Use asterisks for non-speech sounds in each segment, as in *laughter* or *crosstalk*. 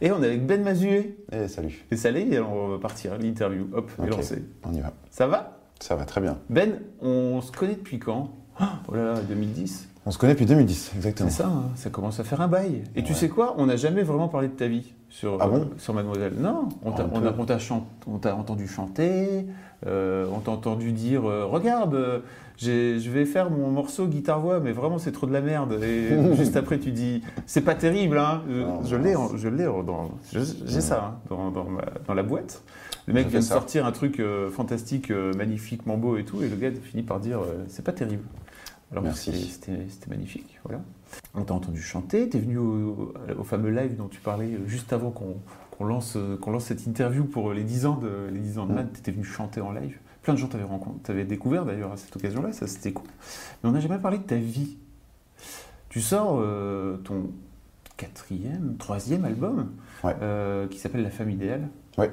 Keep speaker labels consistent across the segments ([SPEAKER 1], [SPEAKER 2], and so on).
[SPEAKER 1] Et on est avec Ben Mazué.
[SPEAKER 2] Eh, salut.
[SPEAKER 1] Et ça et on va partir, l'interview. Hop, est
[SPEAKER 2] Ok,
[SPEAKER 1] lancé.
[SPEAKER 2] On y va.
[SPEAKER 1] Ça va?
[SPEAKER 2] Ça va très bien.
[SPEAKER 1] Ben, on se connaît depuis quand? Oh là là, 2010
[SPEAKER 2] On se connaît depuis 2010, exactement.
[SPEAKER 1] C'est ça, hein, ça commence à faire un bail. Et tu sais quoi? On n'a jamais vraiment parlé de ta vie sur,
[SPEAKER 2] Ah bon?
[SPEAKER 1] euh, sur Mademoiselle. Non, on t'a
[SPEAKER 2] Un
[SPEAKER 1] on a-
[SPEAKER 2] peu.
[SPEAKER 1] on t'a chan- on t'a entendu chanter, euh, on t'a entendu dire euh, Regarde, je vais faire mon morceau guitare-voix, mais vraiment c'est trop de la merde. Et *laughs* juste après, tu dis C'est pas terrible, hein Je, l'ai, je l'ai dans. J'ai ça hein, dans, dans ma- dans la boîte. Le mec vient de sortir un truc euh, fantastique, euh, magnifiquement beau et tout, et le gars finit par dire euh, C'est pas terrible. Alors
[SPEAKER 2] Merci.
[SPEAKER 1] c'était- magnifique, voilà. On t'a entendu chanter, t'es venu au, au fameux live dont tu parlais juste avant qu'on lance, qu'on lance cette interview pour les 10 ans de, les 10 ans de
[SPEAKER 2] Mm.
[SPEAKER 1] Mad, t'étais venu chanter en live. Plein de gens t'avaient rencontré, t'avaient découvert d'ailleurs à cette occasion-là, ça c'était cool. Mais on n'a jamais parlé de ta vie. Tu sors euh, ton quatrième, troisième album,
[SPEAKER 2] Ouais.
[SPEAKER 1] euh, qui s'appelle La Femme Idéale.
[SPEAKER 2] Ouais.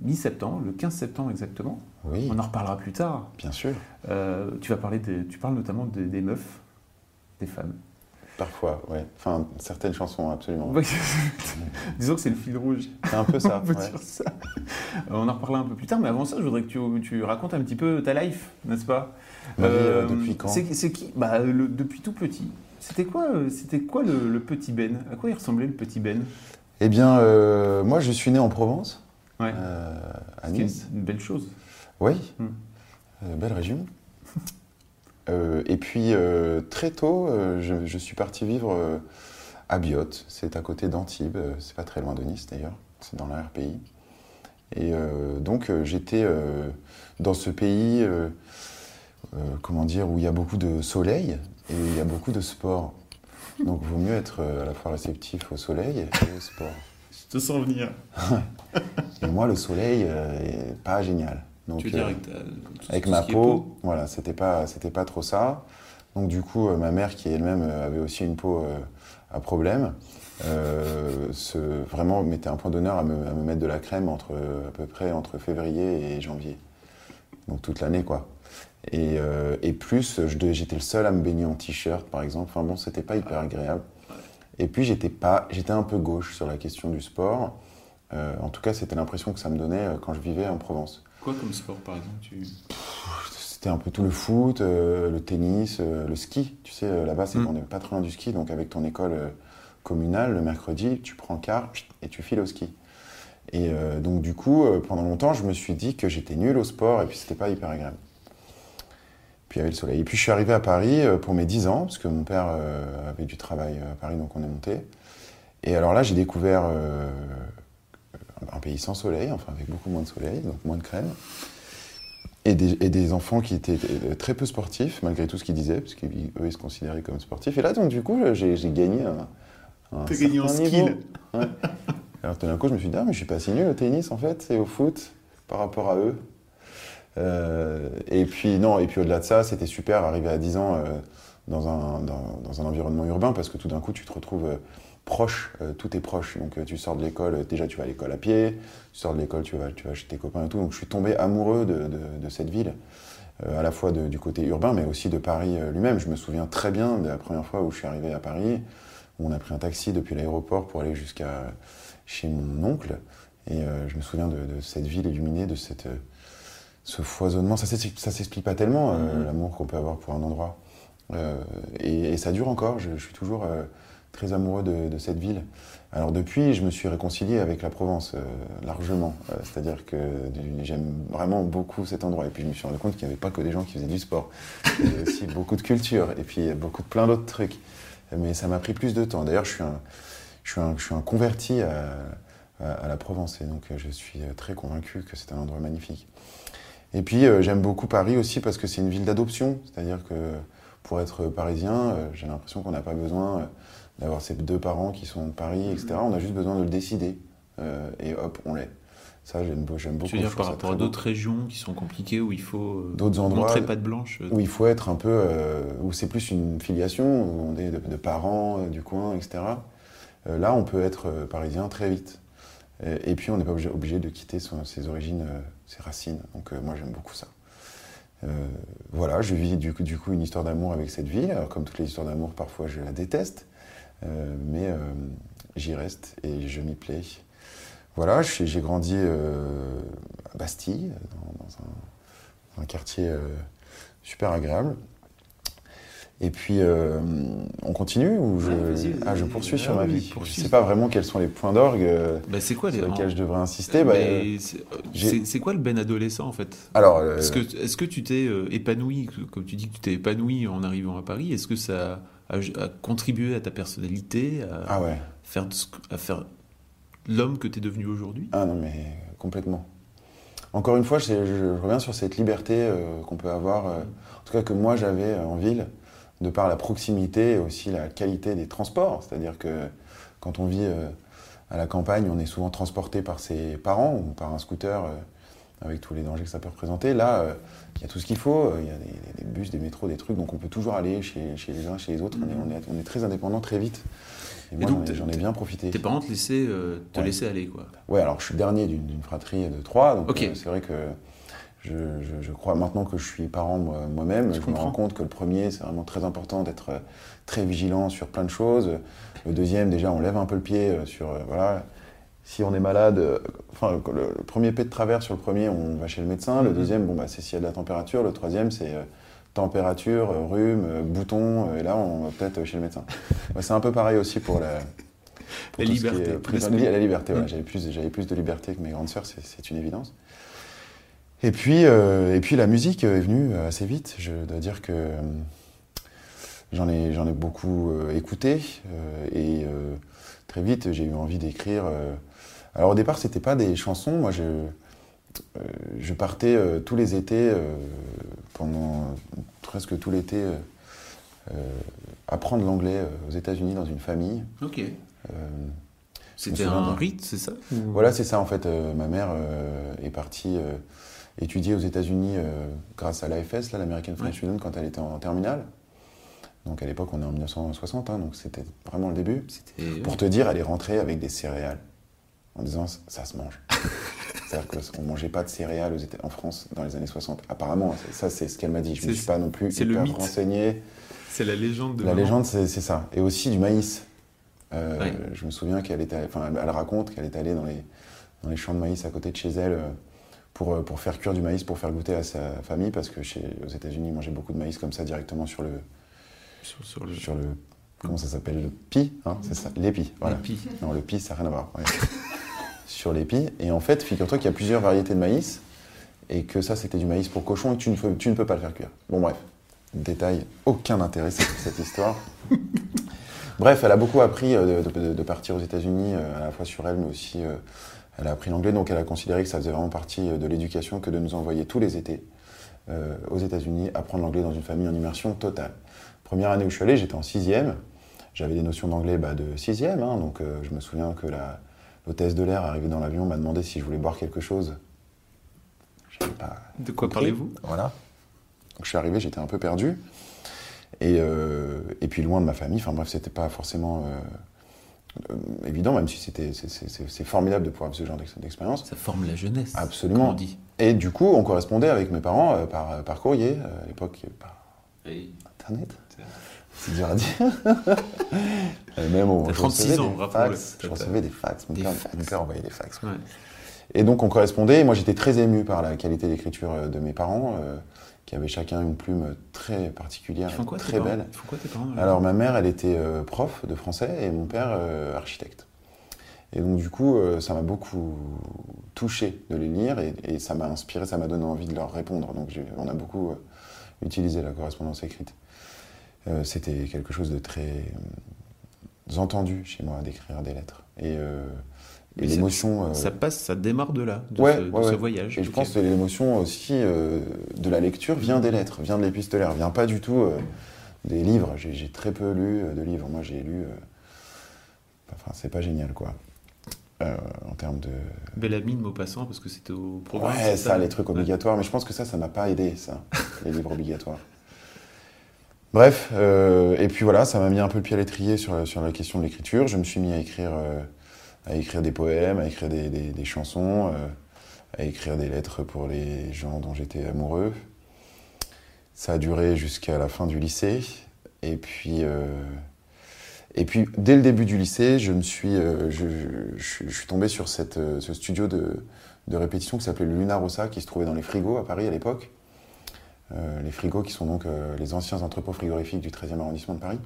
[SPEAKER 1] Mi-septembre, le 15 septembre exactement.
[SPEAKER 2] Oui,
[SPEAKER 1] On en reparlera plus tard.
[SPEAKER 2] bien sûr.
[SPEAKER 1] Euh, tu vas parler des, tu parles notamment des, des meufs, des femmes.
[SPEAKER 2] Parfois, ouais. Enfin, certaines chansons, absolument. *laughs*
[SPEAKER 1] Disons que c'est le fil rouge.
[SPEAKER 2] C'est un peu ça. *laughs*
[SPEAKER 1] On peut
[SPEAKER 2] ouais.
[SPEAKER 1] dire ça. Euh, On en reparlera un peu plus tard, mais avant ça, je voudrais que tu, tu racontes un petit peu ta life, n'est-ce pas?
[SPEAKER 2] Vie, euh, depuis quand?
[SPEAKER 1] c'est, qui? Bah, le- Depuis tout petit. C'était quoi, euh, c'était quoi le, le petit Ben? À quoi il ressemblait le petit Ben?
[SPEAKER 2] Eh bien, euh, moi, je suis né en Provence,
[SPEAKER 1] Ouais.
[SPEAKER 2] euh, à Nice.
[SPEAKER 1] une belle chose.
[SPEAKER 2] Oui. Euh, belle région. Euh, et puis, euh, très tôt, euh, je, je suis parti vivre à Biote. C'est à côté d'Antibes. C'est pas très loin de Nice, d'ailleurs. C'est dans la RPI. Et euh, donc, euh, j'étais euh, dans ce pays, comment dire, où il y a beaucoup de soleil et il y a beaucoup de sport. Donc, il vaut mieux être à la fois réceptif au soleil et au sport.
[SPEAKER 1] Je te sens venir.
[SPEAKER 2] Et moi, le soleil, euh, est pas génial. Donc,
[SPEAKER 1] tu veux dire
[SPEAKER 2] euh,
[SPEAKER 1] avec, ta- tout-
[SPEAKER 2] avec
[SPEAKER 1] tout
[SPEAKER 2] ma
[SPEAKER 1] est
[SPEAKER 2] peau, voilà, c'était pas, c'était pas trop ça. Donc du coup, euh, ma mère, qui elle-même euh, avait aussi une peau à problème, euh, se, vraiment mettait un point d'honneur à me, à me mettre de la crème entre à peu près entre février et janvier. Donc toute l'année, quoi. Et, euh, et plus, j'étais le seul à me baigner en t-shirt, par exemple. Enfin bon, c'était pas hyper agréable. Et puis j'étais pas, j'étais un peu gauche sur la question du sport. Euh, en tout cas, c'était l'impression que ça me donnait quand je vivais en Provence.
[SPEAKER 1] Quoi comme sport, par exemple tu...
[SPEAKER 2] C'était un peu tout le foot, euh, le tennis, euh, le ski. Tu sais, euh, là-bas, c'est
[SPEAKER 1] Mm.
[SPEAKER 2] on n'est pas très loin du ski. Donc, avec ton école communale, le mercredi, tu prends le car et tu files au ski. Et donc, du coup, pendant longtemps, je me suis dit que j'étais nul au sport et puis c'était pas hyper agréable. Puis il y avait le soleil. Et puis, je suis arrivé à Paris pour mes 10 ans, parce que mon père avait du travail à Paris, donc on est monté. Et alors là, j'ai découvert euh, un pays sans soleil, enfin avec beaucoup moins de soleil, donc moins de crème. Et des, et des enfants qui étaient euh, très peu sportifs, malgré tout ce qu'ils disaient, parce qu'eux, ils se considéraient comme sportifs. Et là, donc, du coup, j'ai j'ai gagné un, un
[SPEAKER 1] T'as gagné en skill.
[SPEAKER 2] Ouais. Alors, tout d'un coup, je me suis dit, ah, mais je suis pas si nul au tennis, en fait, et au foot, par rapport à eux. Euh, et puis, non, et puis au-delà de ça, c'était super, arriver à 10 ans euh, dans, un, dans, dans un environnement urbain, parce que tout d'un coup, tu te retrouves euh, proche, euh, tout est proche. Donc, euh, tu sors de l'école, euh, déjà, tu vas à l'école à pied, tu sors de l'école, tu vas, tu vas chez tes copains et tout. Donc, je suis tombé amoureux de, de, de cette ville, à la fois de- du côté urbain, mais aussi de Paris lui-même. Je me souviens très bien de la première fois où je suis arrivé à Paris, où on a pris un taxi depuis l'aéroport pour aller jusqu'à chez mon oncle. Et je me souviens de, de cette ville illuminée, de cette, ce foisonnement. Ça ça s'explique pas tellement,
[SPEAKER 1] Mhm.
[SPEAKER 2] l'amour qu'on peut avoir pour un endroit. Et, et ça dure encore. Je, je suis toujours très amoureux de, cette ville. Alors depuis, je me suis réconcilié avec la Provence, euh, largement. Euh, C'est-à-dire que j'aime vraiment beaucoup cet endroit. Et puis je me suis rendu compte qu'il n'y avait pas que des gens qui faisaient du sport. Il y avait aussi *laughs* beaucoup de culture et puis beaucoup de plein d'autres trucs. Mais ça m'a pris plus de temps. D'ailleurs, je je je suis un converti à, la Provence et donc je suis très convaincu que c'est un endroit magnifique. Et puis euh, j'aime beaucoup Paris aussi parce que c'est une ville d'adoption, c'est-à-dire que pour être parisien, j'ai l'impression qu'on n'a pas besoin d'avoir ses deux parents qui sont de Paris, etc. On a juste besoin de le décider. Euh, et hop, on l'est. Ça, j'aime beaucoup.
[SPEAKER 3] Tu veux dire par rapport à d'autres régions qui sont compliquées où il faut euh,
[SPEAKER 2] D'autres endroits
[SPEAKER 3] montrer patte blanche euh,
[SPEAKER 2] où il faut être un peu, euh, où c'est plus une filiation, où on est de, de parents euh, du coin, etc. Là, on peut être parisien très vite. Et, et puis, on n'est pas obligé, obligé de quitter son- ses origines, ses racines. Donc, moi, j'aime beaucoup ça. Euh, voilà, je vis du coup, du coup une histoire d'amour avec cette ville. Alors, comme toutes les histoires d'amour, parfois, je la déteste. Euh, mais euh, j'y reste et je m'y plais. Voilà, j'ai grandi euh, à Bastille, dans, dans un, un quartier euh, super agréable. Et puis, euh, on continue ou je,
[SPEAKER 3] Ouais,
[SPEAKER 2] ah, je poursuis sur
[SPEAKER 3] Ah
[SPEAKER 2] ma
[SPEAKER 3] oui,
[SPEAKER 2] vie Je ne sais pas vraiment quels sont les points d'orgue
[SPEAKER 3] bah, quoi
[SPEAKER 2] sur lesquels je devrais insister. Bah,
[SPEAKER 3] c'est- quoi le ben adolescent en fait?
[SPEAKER 2] Alors, euh,
[SPEAKER 3] Est-ce que, est-ce que tu t'es euh, épanoui, comme tu dis que tu t'es épanoui en arrivant à Paris, est-ce que ça a contribué à ta personnalité, à
[SPEAKER 2] ah ouais,
[SPEAKER 3] faire, à l'homme que tu es devenu aujourd'hui
[SPEAKER 2] ah non mais complètement. Encore une fois, je, je- je reviens sur cette liberté euh, qu'on peut avoir, euh, en tout cas que moi j'avais euh, en ville, de par la proximité et aussi la qualité des transports. C'est-à-dire que quand on vit euh, à la campagne, on est souvent transporté par ses parents ou par un scooter avec tous les dangers que ça peut représenter. Là, euh, il y a tout ce qu'il faut, euh, il y a des, des bus, des métros, des trucs, donc on peut toujours aller chez, chez les uns, chez les autres. On, est, on, est, on est très indépendant très vite. Et moi,
[SPEAKER 3] donc,
[SPEAKER 2] j'en ai- bien profité.
[SPEAKER 3] Tes parents te laissaient, euh, te
[SPEAKER 2] Ouais.
[SPEAKER 3] laissaient aller quoi.
[SPEAKER 2] Ouais, alors je suis le dernier d'une fratrie de trois, donc euh, c'est vrai que je, je- je crois maintenant que je suis parent moi- moi-même,
[SPEAKER 3] Je
[SPEAKER 2] je, me rends compte que le premier, c'est vraiment très important d'être très vigilant sur plein de choses. Le deuxième, déjà, on lève un peu le pied sur, euh, voilà, si on est malade, euh, enfin, le, le premier pied de travers sur le premier, on va chez le médecin. Le
[SPEAKER 3] Mhm.
[SPEAKER 2] deuxième, bon, bah, c'est s'il y a de la température. Le troisième, c'est euh, température, euh, rhume, bouton, et là, on va peut-être chez le médecin. *laughs* C'est un peu pareil aussi pour la,
[SPEAKER 3] liberté,
[SPEAKER 2] la liberté, voilà.
[SPEAKER 3] Mm.
[SPEAKER 2] J'avais plus, j'avais plus de liberté que mes grandes sœurs, c'est, une évidence. Et puis, euh, et puis la musique est venue assez vite. Je dois dire que euh, j'en ai, j'en ai beaucoup euh, écouté et très vite j'ai eu envie d'écrire. Alors au départ, c'était pas des chansons. Moi, je, euh, je partais euh, tous les étés euh, pendant presque tout l'été apprendre l'anglais aux États-Unis dans une famille.
[SPEAKER 3] Ok. C'était un rite, c'est ça?
[SPEAKER 2] Voilà, c'est ça en fait. Ma mère est partie étudier aux États-Unis grâce à l'AFS, l'American French Student, quand elle était en terminale. Donc à l'époque, on est en 1960, hein, donc c'était vraiment le début. Pour te dire, elle est rentrée avec des céréales en disant ça se mange. *laughs* C'est-à-dire qu'on ne mangeait pas de céréales en France dans les années 60. Apparemment, ça c'est ce qu'elle m'a dit. Je ne me suis pas non plus
[SPEAKER 3] c'est le
[SPEAKER 2] hyper
[SPEAKER 3] mythe.
[SPEAKER 2] renseigné.
[SPEAKER 3] C'est la légende de.
[SPEAKER 2] La
[SPEAKER 3] maman.
[SPEAKER 2] légende, c'est ça. Et aussi du maïs. Euh,
[SPEAKER 3] Ouais.
[SPEAKER 2] Je me souviens qu'elle était, enfin, elle, elle raconte qu'elle est allée dans les, dans les champs de maïs à côté de chez elle euh, pour, euh, pour faire cuire du maïs, pour faire goûter à sa famille, parce que chez, aux États-Unis, ils mangeaient beaucoup de maïs comme ça directement sur le,
[SPEAKER 3] Sur, sur le.
[SPEAKER 2] sur le, comment ça s'appelle, le pi, hein, c'est ça, l'épi. Voilà. Non, le pi, ça n'a rien à voir. ouais. *laughs* sur l'épi. Et en fait, figure-toi qu'il y a plusieurs variétés de maïs, et que ça, c'était du maïs pour cochon, et que tu ne, peux, tu ne peux pas le faire cuire. Bon, bref. Détail, aucun intérêt cette, cette histoire. *laughs* Bref, elle a beaucoup appris euh, de, de- de partir aux États-Unis, euh, à la fois sur elle, mais aussi euh, elle a appris l'anglais, donc elle a considéré que ça faisait vraiment partie de l'éducation que de nous envoyer tous les étés euh, aux États-Unis apprendre l'anglais dans une famille en immersion totale. Première année où je suis allé, j'étais en sixième. J'avais des notions d'anglais bah, de sixième, hein, donc euh, je me souviens que la- l'hôtesse de l'air arrivée dans l'avion m'a demandé si je voulais boire quelque chose. Pas
[SPEAKER 3] De quoi parlez-vous?
[SPEAKER 2] Voilà. Donc je suis arrivé, j'étais un peu perdu. Et, euh, et puis loin de ma famille, enfin bref, c'était pas forcément euh, euh, évident, même si c'était, c'est, formidable de pouvoir vivre ce genre d'ex- d'expérience.
[SPEAKER 3] Ça forme la jeunesse.
[SPEAKER 2] Absolument.
[SPEAKER 3] comme on dit.
[SPEAKER 2] Et du coup, on correspondait avec mes parents euh, par, par courrier, euh, à l'époque,
[SPEAKER 3] Et
[SPEAKER 2] Internet. C'est dur à dire. Même au,
[SPEAKER 3] T'as
[SPEAKER 2] je
[SPEAKER 3] 36
[SPEAKER 2] recevais
[SPEAKER 3] ans,
[SPEAKER 2] des
[SPEAKER 3] rappelons-le.
[SPEAKER 2] fax, Je recevais des fax. Mon,
[SPEAKER 3] Des
[SPEAKER 2] père,
[SPEAKER 3] fax.
[SPEAKER 2] mon père envoyait des fax.
[SPEAKER 3] Ouais.
[SPEAKER 2] Et donc on correspondait, et moi j'étais très ému par la qualité d'écriture euh, de mes parents, euh, qui avaient chacun une plume très particulière,
[SPEAKER 3] Ils font quoi tes
[SPEAKER 2] très belle.
[SPEAKER 3] Ils font quoi tes parents alors
[SPEAKER 2] ma mère, elle était euh, prof de français et mon père euh, architecte. Et donc du coup, ça m'a beaucoup touché de les lire et, et ça m'a inspiré, ça m'a donné envie de leur répondre. Donc on a beaucoup utilisé la correspondance écrite. Euh, C'était quelque chose de très euh, entendu chez moi d'écrire des lettres. Et, euh, et
[SPEAKER 3] ça-
[SPEAKER 2] l'émotion.
[SPEAKER 3] Ça passe, ça démarre de là, de,
[SPEAKER 2] Ouais,
[SPEAKER 3] ce, de
[SPEAKER 2] ouais,
[SPEAKER 3] ce
[SPEAKER 2] ouais.
[SPEAKER 3] voyage.
[SPEAKER 2] et je pense que l'émotion aussi de la lecture vient des lettres, vient de l'épistolaire, vient pas du tout des livres. J'ai très peu lu de livres. Moi, j'ai lu euh, c'est pas génial, quoi. Euh, en termes de.
[SPEAKER 3] Belle amie de Maupassant, parce que c'était au programme.
[SPEAKER 2] Ouais,
[SPEAKER 3] c'est
[SPEAKER 2] ça, les trucs obligatoires. Mais je pense que ça, ça m'a pas aidé, ça, les livres obligatoires. Bref, euh, et puis voilà, ça m'a mis un peu le pied à l'étrier sur, sur la question de l'écriture. Je me suis mis à écrire, euh, à écrire des poèmes, à écrire des, des- chansons, euh, à écrire des lettres pour les gens dont j'étais amoureux. Ça a duré jusqu'à la fin du lycée. Et puis, et puis dès le début du lycée, je me suis, je, suis tombé sur cette, ce studio de, de répétition qui s'appelait le Luna Rossa, qui se trouvait dans les frigos à Paris à l'époque. Euh, les frigos qui sont donc euh, les anciens entrepôts frigorifiques du 13e arrondissement de Paris,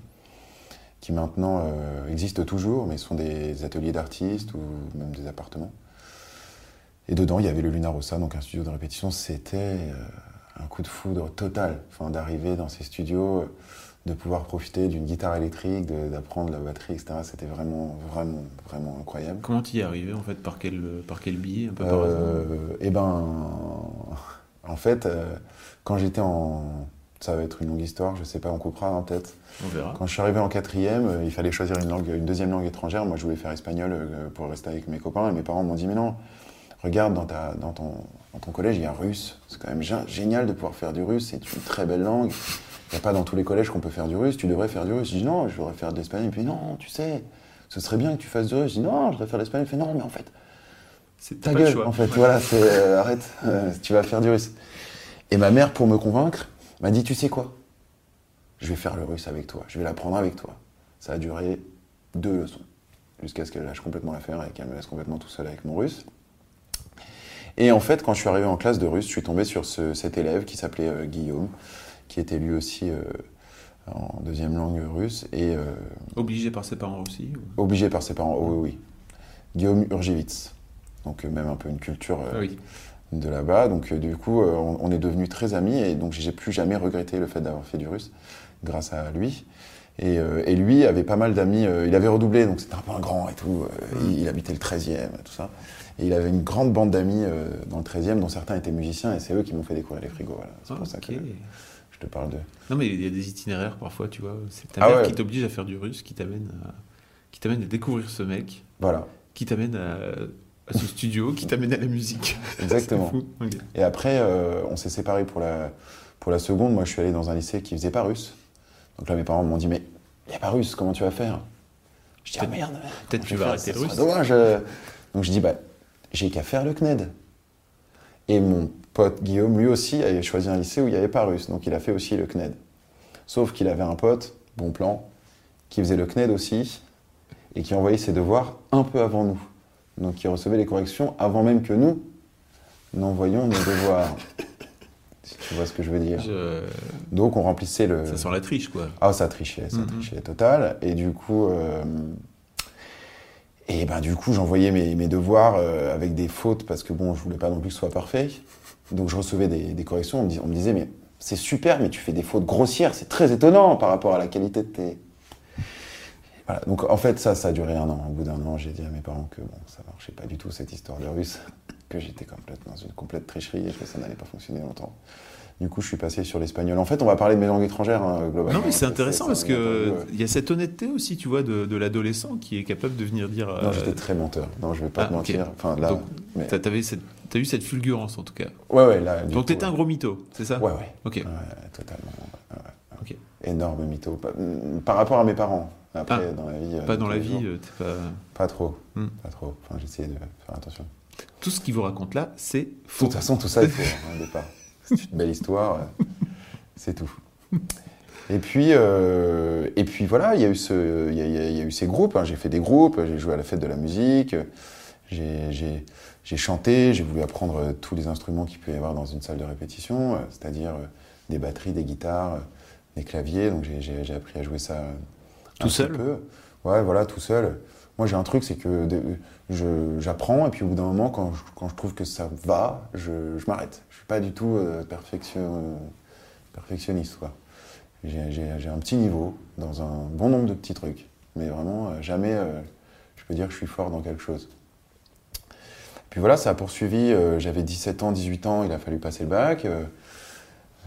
[SPEAKER 2] qui maintenant euh, existent toujours, mais sont des ateliers d'artistes ou même des appartements. Et dedans, il y avait le Luna Rossa, donc un studio de répétition. C'était un coup de foudre total, enfin, d'arriver dans ces studios, de pouvoir profiter d'une guitare électrique, d'apprendre la batterie, etc. C'était vraiment, vraiment, vraiment incroyable.
[SPEAKER 3] Comment tu y es arrivé, en fait Par quel, par quel billet, un peu par hasard?
[SPEAKER 2] Eh ben, *laughs* en fait, euh, quand j'étais en... Ça va être une longue histoire, je sais pas, on coupera en tête.
[SPEAKER 3] On verra.
[SPEAKER 2] Quand je suis arrivé en quatrième, euh, il fallait choisir une, langue, une deuxième langue étrangère. Moi, je voulais faire espagnol euh, pour rester avec mes copains. Et mes parents m'ont dit, mais non, regarde, dans, ta, dans, ton, dans ton collège, il y a russe. C'est quand même gé- génial de pouvoir faire du russe. C'est une très belle langue. Il n'y a pas dans tous les collèges qu'on peut faire du russe. Tu devrais faire du russe. Je dis, non, je voudrais faire de l'espagnol. Il fait, non, tu sais, ce serait bien que tu fasses du russe. Je dis, non, je voudrais faire de l'espagnol. Il fait, non, mais en fait,
[SPEAKER 3] C'est
[SPEAKER 2] ta gueule,
[SPEAKER 3] choix.
[SPEAKER 2] en fait,
[SPEAKER 3] Ouais.
[SPEAKER 2] voilà, c'est, euh, arrête, euh, tu vas faire du russe. Et ma mère, pour me convaincre, m'a dit, tu sais quoi? Je vais faire le russe avec toi, je vais l'apprendre avec toi. Ça a duré deux leçons, jusqu'à ce qu'elle lâche complètement l'affaire et qu'elle me laisse complètement tout seul avec mon russe. Et en fait, quand je suis arrivé en classe de russe, je suis tombé sur ce- cet élève qui s'appelait euh, Guillaume, qui était lui aussi euh, en deuxième langue russe, et euh,
[SPEAKER 3] Obligé par ses parents aussi ou-
[SPEAKER 2] obligé par ses parents, oh oui, oui. Guillaume Urgivitz. Donc même un peu une culture
[SPEAKER 3] Ah oui.
[SPEAKER 2] De là-bas. Donc euh, du coup, euh, on, on est devenus très amis et donc j'ai plus jamais regretté le fait d'avoir fait du russe grâce à lui. Et, euh, et lui avait pas mal d'amis, euh, il avait redoublé, donc c'était un peu un grand et tout. euh, il, il habitait le 13e, tout ça. Et il avait une grande bande d'amis dans le 13e, dont certains étaient musiciens, et c'est eux qui m'ont fait découvrir les frigos. Voilà. C'est
[SPEAKER 3] Ah,
[SPEAKER 2] pour ça que je te parle de.
[SPEAKER 3] Non, mais il y a des itinéraires parfois, tu vois. C'est ta
[SPEAKER 2] Ah
[SPEAKER 3] mère
[SPEAKER 2] ouais.
[SPEAKER 3] qui t'oblige à faire du russe, qui t'amène à, qui t'amène à découvrir ce mec,
[SPEAKER 2] Voilà,
[SPEAKER 3] qui t'amène à, à ce studio, qui t'amène à la musique. *laughs*
[SPEAKER 2] exactement.
[SPEAKER 3] Fou.
[SPEAKER 2] Et après, euh, on s'est séparés pour la, pour la seconde. Moi, je suis allé dans un lycée qui faisait pas russe. Donc là, mes parents m'ont dit, mais il n'y a pas russe, comment tu vas faire? Je dis, ah merde,
[SPEAKER 3] Peut-être tu vas
[SPEAKER 2] faire,
[SPEAKER 3] arrêter le russe.
[SPEAKER 2] dommage. euh. Donc je dis, bah, j'ai qu'à faire le CNED. Et mon pote Guillaume, lui aussi, avait choisi un lycée où il n'y avait pas russe. Donc il a fait aussi le CNED. Sauf qu'il avait un pote, bon plan, qui faisait le CNED aussi, et qui envoyait ses devoirs un peu avant nous. Donc il recevait les corrections avant même que nous n'envoyions nos devoirs. *laughs* si tu vois ce que je veux dire.
[SPEAKER 3] Je-
[SPEAKER 2] Donc on remplissait le...
[SPEAKER 3] Ça sent la triche, quoi.
[SPEAKER 2] Ah, ça trichait, ça
[SPEAKER 3] Mhm.
[SPEAKER 2] trichait total. Et du coup, euh, et ben du coup, j'envoyais mes, mes devoirs euh, avec des fautes parce que bon, je voulais pas non plus que ce soit parfait. Donc je recevais des, des corrections. On me, dis- on me disait, mais c'est super, mais tu fais des fautes grossières. C'est très étonnant par rapport à la qualité de tes. Voilà. Donc en fait, ça, ça a duré un an. Au bout d'un an, j'ai dit à mes parents que bon, ça marchait pas du tout cette histoire de russe, que j'étais complètement dans une complète tricherie et que ça n'allait pas fonctionner longtemps. Du coup, je suis passé sur l'espagnol. En fait, on va parler de mes langues étrangères, hein, globalement.
[SPEAKER 3] Non, mais c'est intéressant parce
[SPEAKER 2] ça,
[SPEAKER 3] que
[SPEAKER 2] ouais.
[SPEAKER 3] il y a cette honnêteté aussi, tu vois, de, de l'adolescent qui est capable de venir dire.
[SPEAKER 2] Non,
[SPEAKER 3] euh,
[SPEAKER 2] j'étais très menteur. Non, je vais pas
[SPEAKER 3] ah,
[SPEAKER 2] te mentir. Enfin, là.
[SPEAKER 3] Donc,
[SPEAKER 2] mais-
[SPEAKER 3] t'avais cette- t'as eu cette fulgurance en tout cas.
[SPEAKER 2] Ouais, ouais, là.
[SPEAKER 3] Donc t'étais un
[SPEAKER 2] ouais.
[SPEAKER 3] gros mytho, c'est ça?
[SPEAKER 2] Ouais, ouais.
[SPEAKER 3] Ok.
[SPEAKER 2] Ouais, totalement. ouais.
[SPEAKER 3] Ok.
[SPEAKER 2] Énorme mytho. Par rapport à mes parents. Après,
[SPEAKER 3] Ah.
[SPEAKER 2] dans la vie. euh,
[SPEAKER 3] Pas
[SPEAKER 2] de
[SPEAKER 3] dans la vie, euh, pas.
[SPEAKER 2] Pas trop.
[SPEAKER 3] Hmm.
[SPEAKER 2] Pas trop. Enfin, j'essayais de faire attention.
[SPEAKER 3] Tout ce qu'il vous raconte là, c'est
[SPEAKER 2] De
[SPEAKER 3] faux.
[SPEAKER 2] toute façon, tout ça, il faut, hein, au départ. *laughs* C'est une belle histoire. euh, C'est tout. Et puis, euh, et puis voilà, il y, a eu ce, y a, y a- il y a eu ces groupes. hein. J'ai fait des groupes, j'ai joué à la fête de la musique, j'ai- chanté, j'ai voulu apprendre tous les instruments qu'il peut y avoir dans une salle de répétition, c'est-à-dire des batteries, des guitares, des claviers. Donc j'ai- appris à jouer ça
[SPEAKER 3] Tout seul
[SPEAKER 2] peu. Ouais, voilà, tout seul. Moi, j'ai un truc, c'est que j'apprends et puis au bout d'un moment, quand je, quand je trouve que ça va, je, je m'arrête. Je suis pas du tout euh, perfection- perfectionniste, quoi. J'ai un petit niveau dans un bon nombre de petits trucs, mais vraiment euh, jamais euh, je peux dire que je suis fort dans quelque chose. Puis voilà, ça a poursuivi. euh, J'avais 17 ans, 18 ans, il a fallu passer le bac. euh,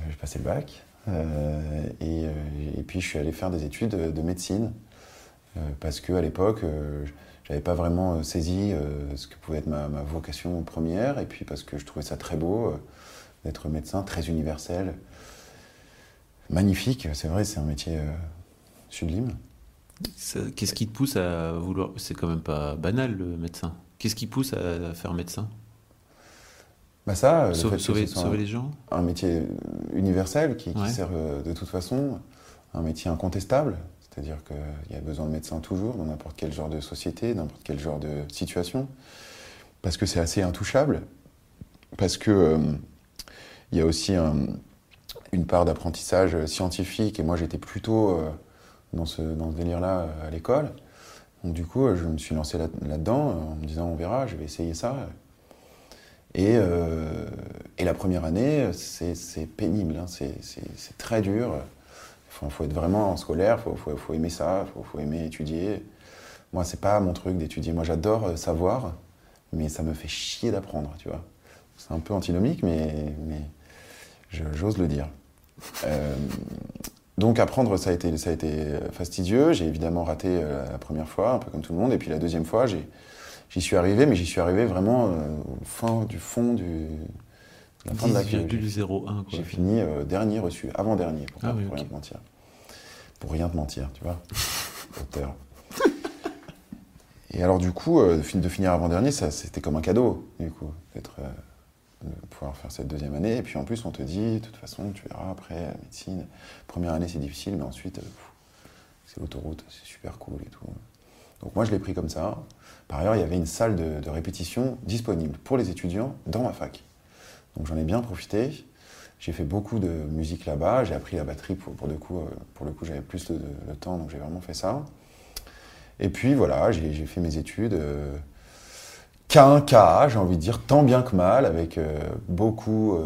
[SPEAKER 2] J'ai passé le bac. Euh, et, euh, et puis je suis allé faire des études de, de médecine parce que à l'époque, j'avais pas vraiment saisi ce que pouvait être ma, ma, vocation première, et puis parce que je trouvais ça très beau d'être médecin, très universel, magnifique. C'est vrai, c'est un métier sublime.
[SPEAKER 1] Qu'est-ce qui te pousse à vouloir C'est quand même pas banal le médecin. Qu'est-ce qui pousse à faire médecin?
[SPEAKER 2] Bah ça,
[SPEAKER 1] sauver, les gens.
[SPEAKER 2] Un métier universel qui, sert euh, de toute façon, un métier incontestable, c'est-à-dire qu'il y a besoin de médecins toujours, dans n'importe quel genre de société, n'importe quel genre de situation, parce que c'est assez intouchable, parce que euh, il y a aussi une part d'apprentissage scientifique, et moi j'étais plutôt euh, dans ce, dans ce délire-là à l'école. Donc du coup, je me suis lancé là-dedans en me disant on verra, je vais essayer ça. Et, euh, et la première année, c'est pénible, hein, c'est très dur. Il faut, être vraiment en scolaire, il faut, aimer ça, il faut, aimer étudier. Moi, c'est pas mon truc d'étudier. Moi, j'adore euh, savoir, mais ça me fait chier d'apprendre, tu vois. C'est un peu antinomique, mais, j'ose le dire. Euh, donc apprendre, ça a été fastidieux. J'ai évidemment raté la première fois, un peu comme tout le monde. Et puis la deuxième fois, j'ai j'y suis arrivé, mais j'y suis arrivé vraiment euh, au fin du fond du.
[SPEAKER 1] La fin de la J'ai
[SPEAKER 2] fini euh, dernier reçu, avant-dernier, pour, ah rien te mentir. Pour rien te mentir, tu vois. *laughs* Auteur. Et alors, du coup, euh, de finir avant-dernier, c'était comme un cadeau, du coup, d'être, de pouvoir faire cette deuxième année. Et puis en plus, on te dit, de toute façon, tu verras après, la médecine, première année c'est difficile, mais ensuite, c'est l'autoroute, c'est super cool et tout. Donc moi, je l'ai pris comme ça. Par ailleurs, il y avait une salle de, répétition disponible pour les étudiants dans ma fac. Donc j'en ai bien profité. J'ai fait beaucoup de musique là-bas. J'ai appris la batterie pour, le coup. Euh, pour le coup, j'avais plus de, temps, donc j'ai vraiment fait ça. Et puis voilà, j'ai fait mes études. Euh, qu'un cas, j'ai envie de dire, tant bien que mal, avec euh, beaucoup.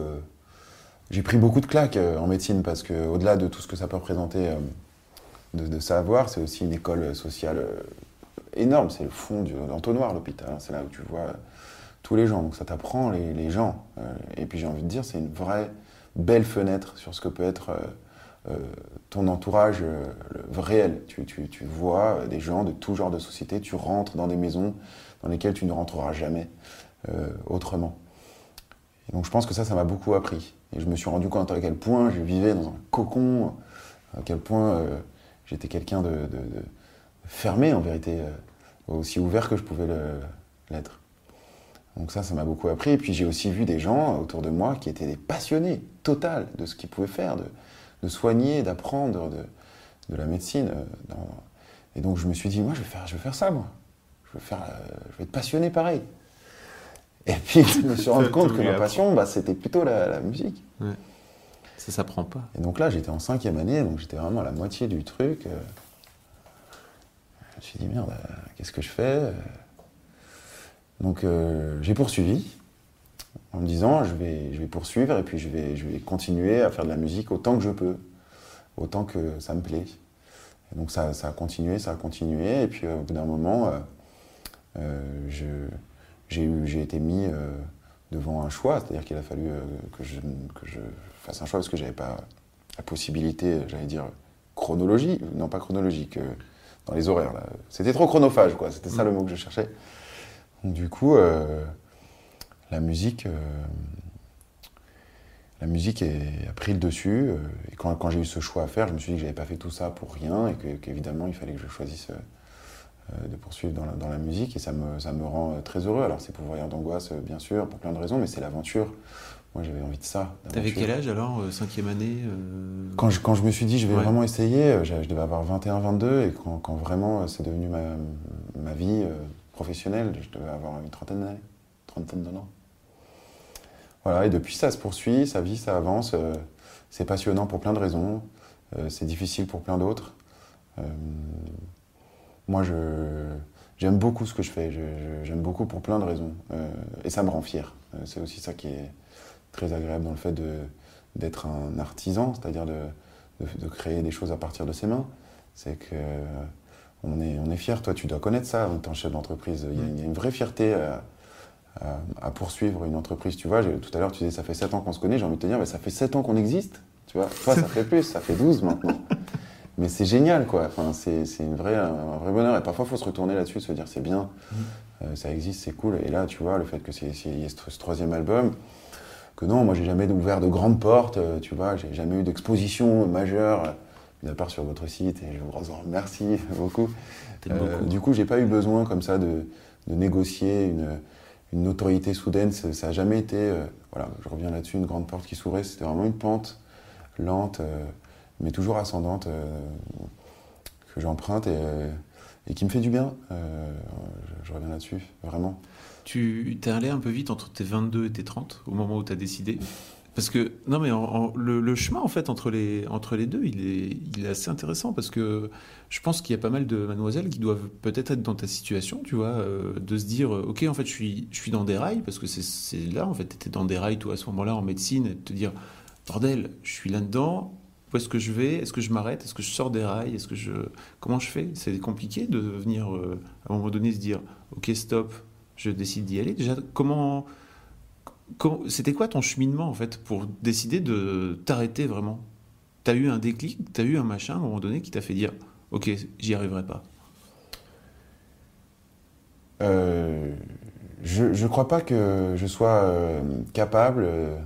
[SPEAKER 2] j'ai pris beaucoup de claques en médecine parce que, au-delà de tout ce que ça peut représenter de savoir, c'est aussi une école sociale énorme. C'est le fond de l'entonnoir, l'hôpital. Hein. C'est là où tu vois tous les gens. Donc ça t'apprend les, gens. Euh, et puis j'ai envie de dire, c'est une vraie belle fenêtre sur ce que peut être euh, euh, ton entourage réel. Tu, tu, vois des gens de tout genre de société. Tu rentres dans des maisons dans lesquelles tu ne rentreras jamais autrement. Et donc je pense que ça, ça m'a beaucoup appris. Et je me suis rendu compte à quel point je vivais dans un cocon, à quel point j'étais quelqu'un de, fermé en vérité aussi ouvert que je pouvais l'être. Donc ça, ça m'a beaucoup appris. Et puis j'ai aussi vu des gens autour de moi qui étaient des passionnés total de ce qu'ils pouvaient faire, de, soigner, d'apprendre, de, la médecine. Euh, et donc je me suis dit, moi, je vais faire, je vais faire ça, moi. Je vais, faire, euh, je vais être passionné pareil. Et puis je me suis *laughs* rendu compte que ma passion, bah, c'était plutôt la, musique.
[SPEAKER 1] Ouais. Ça s'apprend pas.
[SPEAKER 2] Et donc là, j'étais en cinquième année, donc j'étais vraiment à la moitié du truc. Euh, suis dit, merde, euh, qu'est-ce que je fais euh Donc euh, j'ai poursuivi en me disant, je vais, je vais poursuivre et puis je vais, je vais continuer à faire de la musique autant que je peux, autant que ça me plaît. Donc ça, ça, a continué, ça a continué. Et puis au bout d'un moment, j'ai été mis devant un choix, c'est-à-dire qu'il a fallu que, je, que je fasse un choix parce que j'avais pas la possibilité, j'allais dire, chronologie, non pas chronologique, dans les horaires. Là. C'était trop chronophage, quoi. C'était ça le mm. mot que je cherchais. Donc, du coup, euh, la musique, euh, la musique a pris le dessus. Euh, et quand, quand j'ai eu ce choix à faire, je me suis dit que j'avais pas fait tout ça pour rien et qu'évidemment, il fallait que je choisisse de poursuivre dans la, dans la, musique. Et ça me, ça me rend très heureux. Alors, c'est pour voyage d'angoisse, bien sûr, pour plein de raisons, mais c'est l'aventure. Moi, j'avais envie de ça.
[SPEAKER 1] T'avais quel âge alors, euh, cinquième année
[SPEAKER 2] euh? Quand, je, quand je me suis dit, je vais vraiment essayer, euh, je, devais avoir 21-22, et quand, quand vraiment c'est devenu ma, ma vie professionnelle, je devais avoir une trentaine d'années, trentaine d'années. Voilà, et depuis ça se poursuit, sa vie, ça avance. c'est passionnant pour plein de raisons, c'est difficile pour plein d'autres. moi, je, j'aime beaucoup ce que je fais, j'aime beaucoup pour plein de raisons, et ça me rend fier. c'est aussi ça qui est très agréable dans le fait d'être un artisan, c'est-à-dire de, de, créer des choses à partir de ses mains. C'est que on est, on est fier. Toi, tu dois connaître ça en tant que chef d'entreprise. Il, y, a une vraie fierté à, poursuivre une entreprise. Tu vois, tout à l'heure, tu disais ça fait 7 ans qu'on se connaît. J'ai envie de te dire, mais ça fait 7 ans qu'on existe. Tu vois, toi, ça fait plus, ça fait 12 maintenant. *laughs* Mais c'est génial, quoi. Enfin, c'est c'est une vraie, un vrai bonheur. Et parfois, il faut se retourner là-dessus, se dire c'est bien, euh, ça existe, c'est cool. Et là, tu vois, le fait que c'est ce troisième album, que non, moi, j'ai jamais ouvert de grandes portes, euh, tu vois, j'ai jamais eu d'exposition majeure, euh, mis à part sur votre site, et je vous en remercie *laughs* beaucoup. Euh,
[SPEAKER 1] beaucoup.
[SPEAKER 2] du coup, j'ai pas eu besoin comme ça de, de négocier une, une notoriété soudaine. Ça ça a jamais été, euh, voilà, je reviens là-dessus, une grande porte qui s'ouvrait. C'était vraiment une pente lente, euh, mais toujours ascendante, que j'emprunte et, et qui me fait du bien. Je, je reviens là-dessus, vraiment.
[SPEAKER 1] Tu t'es allé un peu vite entre tes 22 et tes 30 au moment où tu as décidé Parce que, non, mais le, chemin, en fait, entre les, entre les deux, il est, il est assez intéressant parce que je pense qu'il y a pas mal de mademoiselles qui doivent peut-être être dans ta situation, tu vois, euh, de se dire, euh, ok, en fait, je suis, je suis dans des rails parce que c'est- là, en fait, tu étais dans des rails, toi, à ce moment-là, en médecine, et te dire, bordel, je suis là-dedans. Où est-ce que je vais Est-ce que je m'arrête Est-ce que je sors des rails Est-ce que je comment je fais? C'est compliqué de venir euh, à un moment donné se dire ok stop, je décide d'y aller. Déjà comment, c'était quoi ton cheminement en fait pour décider de t'arrêter vraiment? T'as eu un déclic, t'as eu un machin à un moment donné qui t'a fait dire ok j'y arriverai pas?
[SPEAKER 2] Euh, je ne crois pas que je sois euh, capable euh,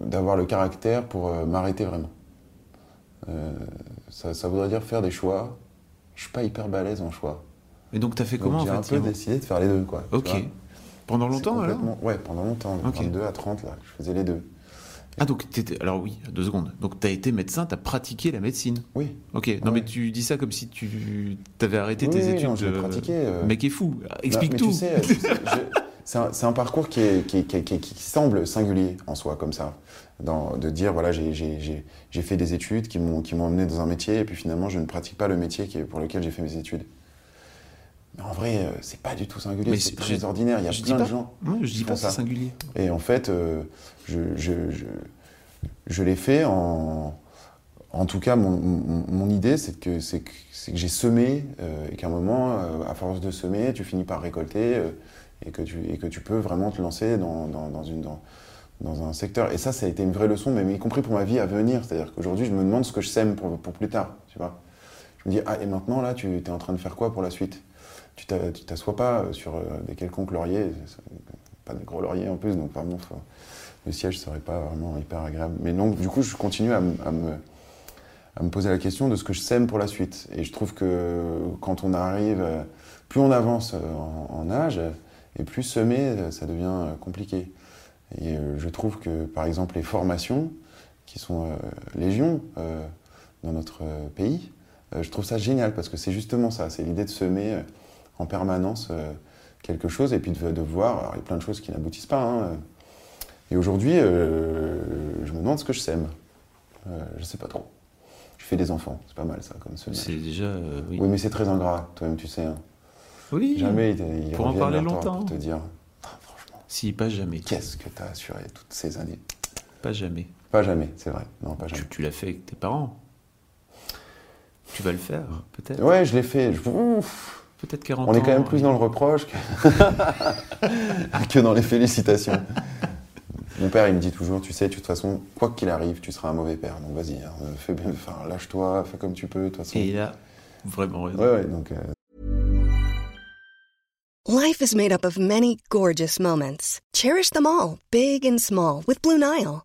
[SPEAKER 2] d'avoir le caractère pour m'arrêter vraiment. Ça, ça voudrait dire faire des choix. Je suis pas hyper balèze en choix.
[SPEAKER 1] Et donc t'as fait
[SPEAKER 2] Donc,
[SPEAKER 1] comment
[SPEAKER 2] J'ai
[SPEAKER 1] en
[SPEAKER 2] un
[SPEAKER 1] fait
[SPEAKER 2] peu
[SPEAKER 1] Simon
[SPEAKER 2] décidé de faire les deux. Quoi, tu
[SPEAKER 1] Ok. Pendant longtemps alors
[SPEAKER 2] Ouais, pendant longtemps. de
[SPEAKER 1] Ok.
[SPEAKER 2] 22 à 30, là, je faisais les deux.
[SPEAKER 1] Ah donc t'étais alors oui deux secondes. Donc t'as été médecin, t'as pratiqué la médecine.
[SPEAKER 2] Oui.
[SPEAKER 1] Ok. Non
[SPEAKER 2] Ouais.
[SPEAKER 1] mais tu dis ça comme si tu t'avais arrêté
[SPEAKER 2] Oui,
[SPEAKER 1] tes
[SPEAKER 2] oui,
[SPEAKER 1] études.
[SPEAKER 2] non, je
[SPEAKER 1] euh,
[SPEAKER 2] pratiqué, euh.
[SPEAKER 1] Mec est fou. Explique
[SPEAKER 2] Bah, mais
[SPEAKER 1] tout.
[SPEAKER 2] Tu sais, tu sais, je- c'est un, parcours qui, est- qui, qui- semble singulier en soi, comme ça. Dans, de dire, voilà, j'ai- j'ai j'ai- j'ai fait des études qui m'ont amené dans un métier, et puis finalement, je ne pratique pas le métier pour lequel j'ai fait mes études. Mais en vrai, euh, c'est pas du tout singulier, c'est très ordinaire. Il y a plein de gens.
[SPEAKER 1] Je dis pas c'est
[SPEAKER 2] ça.
[SPEAKER 1] singulier.
[SPEAKER 2] Et en fait, euh, je, je, je, je l'ai fait en. En tout cas, mon, mon- mon idée, c'est que, c'est que, j'ai semé, euh, et qu'à un moment, euh, à force de semer, tu finis par récolter, euh, et, que tu, et que tu peux vraiment te lancer dans, dans, dans une, dans, dans un secteur. Et ça, ça a été une vraie leçon, même y compris pour ma vie à venir. C'est-à-dire qu'aujourd'hui, je me demande ce que je sème pour, pour plus tard. Tu vois je me dis, ah, et maintenant, là, tu es en train de faire quoi pour la suite? Tu tu t'assois pas euh, sur euh, des quelconques lauriers, pas des gros lauriers en plus, donc vraiment, faut- le siège serait pas vraiment hyper agréable. Mais donc, du coup, je continue à, me, à me poser la question de ce que je sème pour la suite. Et je trouve que quand on arrive, euh, plus on avance euh, en, âge, et plus semer, euh, ça devient euh, compliqué. Et euh, je trouve que, par exemple, les formations, qui sont euh, légion euh, dans notre euh, pays, euh, je trouve ça génial parce que c'est justement ça, c'est l'idée de semer euh, en permanence euh, quelque chose et puis de, de voir, alors il y a plein de choses qui n'aboutissent pas. hein. et aujourd'hui, euh, je me demande ce que je sème. Euh, je sais pas trop. Je fais des enfants, c'est pas mal ça comme semage.
[SPEAKER 1] C'est déjà euh, oui.
[SPEAKER 2] Oui, mais c'est très ingrat, toi-même tu sais. hein.
[SPEAKER 1] Oui.
[SPEAKER 2] Jamais ils, ils
[SPEAKER 1] Pour en parler longtemps.
[SPEAKER 2] pour te dire, Ah, franchement,
[SPEAKER 1] Si pas jamais.
[SPEAKER 2] qu'est-ce que t'as assuré toutes ces années?
[SPEAKER 1] Pas jamais.
[SPEAKER 2] Pas jamais, c'est vrai. Non, pas jamais.
[SPEAKER 1] Tu, tu l'as fait avec tes parents? Tu vas le faire, peut-être?
[SPEAKER 2] Ouais, je l'ai fait. Je- Ouf.
[SPEAKER 1] Peut-être 40
[SPEAKER 2] On est quand même plus dans le reproche que, *laughs* que dans les félicitations. Mon père, il me dit toujours, tu sais, de toute façon, quoi qu'il arrive, tu seras un mauvais père. Donc vas-y, hein, fais bien, enfin, lâche-toi, fais comme tu peux, de toute façon.
[SPEAKER 1] Et il a vraiment raison.
[SPEAKER 2] Ouais, ouais, donc euh,
[SPEAKER 4] Life is made up of many gorgeous moments. Cherish them all, big and small, with Blue Nile.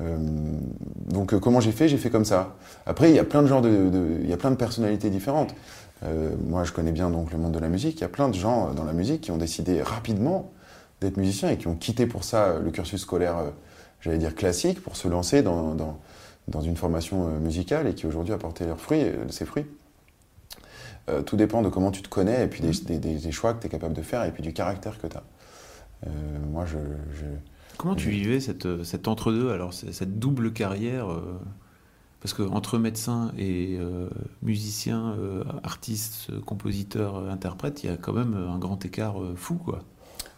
[SPEAKER 2] Euh, donc euh, comment j'ai fait? J'ai fait comme ça. Après, il y a plein de genres de, il y a plein de personnalités différentes. Euh, moi, je connais bien donc le monde de la musique. Il y a plein de gens dans la musique qui ont décidé rapidement d'être musiciens et qui ont quitté pour ça le cursus scolaire, j'allais dire classique, pour se lancer dans, dans, une formation musicale et qui aujourd'hui a porté leurs fruits, ses fruits. Tout dépend de comment tu te connais et puis des, choix que tu es capable de faire et puis du caractère que tu as. moi, je-
[SPEAKER 1] Comment tu vivais cette, cet entre-deux, alors cette double carrière euh, Parce que entre médecin et euh, musicien, euh, artiste, compositeur, euh, interprète, il y a quand même un grand écart euh, fou, quoi.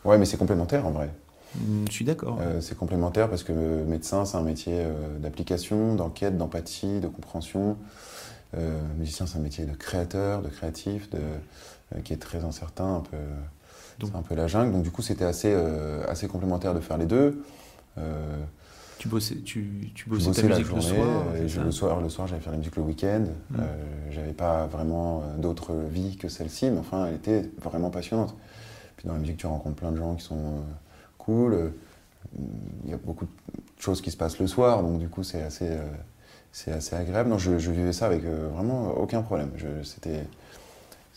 [SPEAKER 2] Ouais, mais c'est complémentaire en vrai.
[SPEAKER 1] Mm, Je suis d'accord.
[SPEAKER 2] Euh, c'est complémentaire parce que médecin, c'est un métier euh, d'application, d'enquête, d'empathie, de compréhension. Euh, musicien, c'est un métier de créateur, de créatif, de, euh, qui est très incertain, un peu, c'est un peu la jungle. Donc du coup, c'était assez, euh, assez complémentaire de faire les deux. Euh,
[SPEAKER 1] Tu bossais, tu, tu bossais ta musique le
[SPEAKER 2] journée,
[SPEAKER 1] soir.
[SPEAKER 2] euh, et je-
[SPEAKER 1] ça
[SPEAKER 2] le soir, le soir, j'allais faire la musique le week-end.
[SPEAKER 1] Mm.
[SPEAKER 2] Euh, j'avais pas vraiment euh, d'autre vie que celle-ci, mais enfin, elle était vraiment passionnante. Puis dans la musique, tu rencontres plein de gens qui sont euh, cool. Euh, Il y a beaucoup de choses qui se passent le soir, donc du coup, c'est assez, euh, c'est assez agréable. Non, je, je vivais ça avec euh, vraiment aucun problème. C'était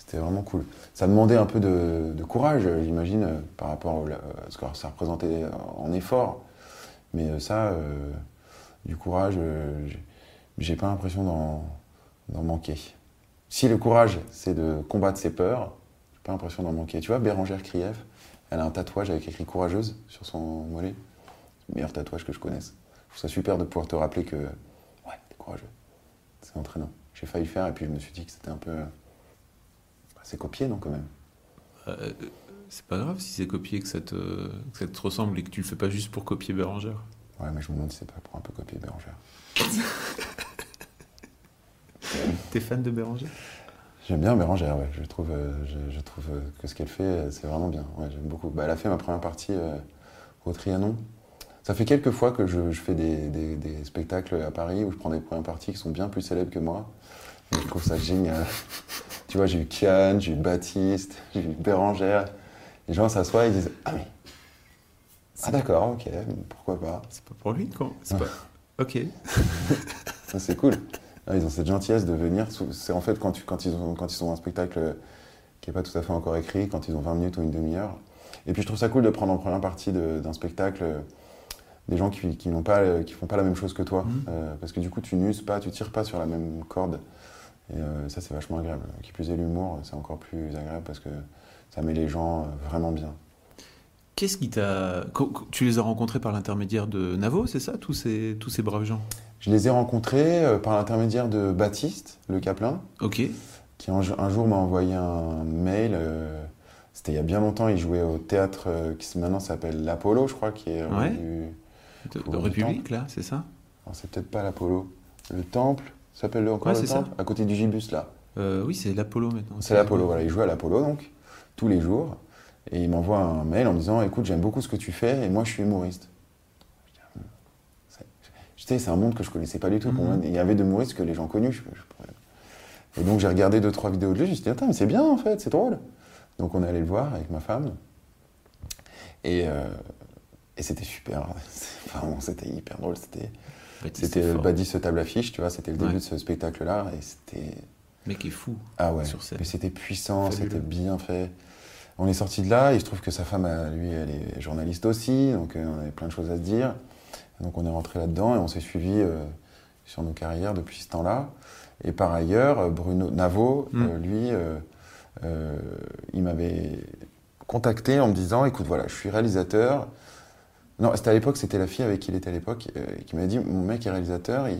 [SPEAKER 2] c'était vraiment cool. Ça demandait un peu de, courage, euh, j'imagine, euh, par rapport à ce que ça représentait en effort. Mais euh, ça, euh, du courage, euh, j'ai- pas l'impression d'en manquer. Si le courage, c'est de combattre ses peurs, j'ai pas l'impression d'en manquer. Tu vois, Bérangère Krief, elle a un tatouage avec écrit courageuse sur son mollet. Le meilleur tatouage que je connaisse. Je trouve ça super de pouvoir te rappeler que, ouais, t'es courageux. C'est entraînant. J'ai failli faire et puis je me suis dit que c'était un peu. C'est copié, non, quand même
[SPEAKER 1] Euh, c'est pas grave si c'est copié, que ça, te, que ça te ressemble et que tu le fais pas juste pour copier Bérangère.
[SPEAKER 2] Ouais, mais je me demande si c'est pas pour un peu copier Bérangère. *laughs*
[SPEAKER 1] T'es fan de Bérangère?
[SPEAKER 2] J'aime bien Bérangère, ouais. Je trouve, euh, je, je trouve euh, que ce qu'elle fait, euh, c'est vraiment bien. Ouais, j'aime beaucoup. Bah, elle a fait ma première partie euh, au Trianon. Ça fait quelques fois que je, je fais des, des- des spectacles à Paris où je prends des premières parties qui sont bien plus célèbres que moi. Et je trouve ça génial. *laughs* tu vois, j'ai eu Kian, j'ai eu Baptiste, *laughs* j'ai eu Bérangère. Les gens s'assoient et ils disent Ah, mais. Ah, d'accord, ok, pourquoi pas?
[SPEAKER 1] C'est pas pour lui, quoi. C'est pas... Ok. *laughs*
[SPEAKER 2] C'est cool. Ah, ils ont cette gentillesse de venir. C'est en fait quand, tu, quand, ils ont, quand ils ont un spectacle qui n'est pas tout à fait encore écrit, quand ils ont 20 minutes ou une demi-heure. Et puis je trouve ça cool de prendre en première partie de- d'un spectacle euh, des gens qui, pas, euh, qui font pas la même chose que toi.
[SPEAKER 1] Mhm.
[SPEAKER 2] Euh, parce que du coup, tu n'uses pas, tu tires pas sur la même corde. Et euh, ça, c'est vachement agréable. Qui plus est l'humour, c'est encore plus agréable parce que ça met les gens euh, vraiment bien.
[SPEAKER 1] Qu'est-ce qui t'a. Tu les as rencontrés par l'intermédiaire de Navo, c'est ça, tous ces, tous ces braves gens?
[SPEAKER 2] Je les ai rencontrés euh, par l'intermédiaire de Baptiste, le Caplin.
[SPEAKER 1] Ok.
[SPEAKER 2] qui un, jour m'a envoyé un mail. C'était il y a bien longtemps, il jouait au théâtre qui maintenant s'appelle l'Apollo, je crois, qui est
[SPEAKER 1] Ouais.
[SPEAKER 2] rue-
[SPEAKER 1] De,
[SPEAKER 2] du
[SPEAKER 1] République, là, c'est ça?
[SPEAKER 2] C'est peut-être pas l'Apollo. Le Temple, ça s'appelle le- encore
[SPEAKER 1] Ouais,
[SPEAKER 2] le Temple À côté du Gibus, là.
[SPEAKER 1] Euh, Oui, c'est l'Apollo maintenant.
[SPEAKER 2] C'est l'Apollo, voilà. Il jouait à l'Apollo, donc, tous les jours. Et il m'envoie un mail en me disant Écoute, j'aime beaucoup ce que tu fais, et moi, je suis humoriste. Je dis, hmm. C'est- Je sais, c'est un monde que je connaissais pas du tout. Pour
[SPEAKER 1] Mhm.
[SPEAKER 2] moi, il y avait de humoristes que les gens connus. je- je- Et donc, j'ai regardé deux, trois vidéos de lui. Je me suis dit Attends, mais c'est bien, en fait, c'est drôle. Donc, on est allé le voir avec ma femme. Et, euh, et c'était super. *laughs* Enfin, bon, c'était hyper drôle. C'était. C'était le. Badis table affiche, tu vois, c'était le début
[SPEAKER 1] Ouais.
[SPEAKER 2] de ce spectacle-là, et c'était...
[SPEAKER 1] Mec est fou.
[SPEAKER 2] Ah ouais,
[SPEAKER 1] Sur scène.
[SPEAKER 2] mais c'était puissant, c'était bien fait. On est sorti de là, il se trouve que sa femme, a- lui, elle est journaliste aussi, donc euh, on avait plein de choses à se dire. Donc on est rentré là-dedans et on s'est suivi euh, sur nos carrières depuis ce temps-là. Et par ailleurs, euh, Bruno Navo,
[SPEAKER 1] Mm.
[SPEAKER 2] euh, lui, euh, euh, il m'avait contacté en me disant, écoute, voilà, je suis réalisateur. Non, c'était à l'époque, c'était la fille avec qui il était à l'époque, euh, qui m'a dit, mon mec est réalisateur, il,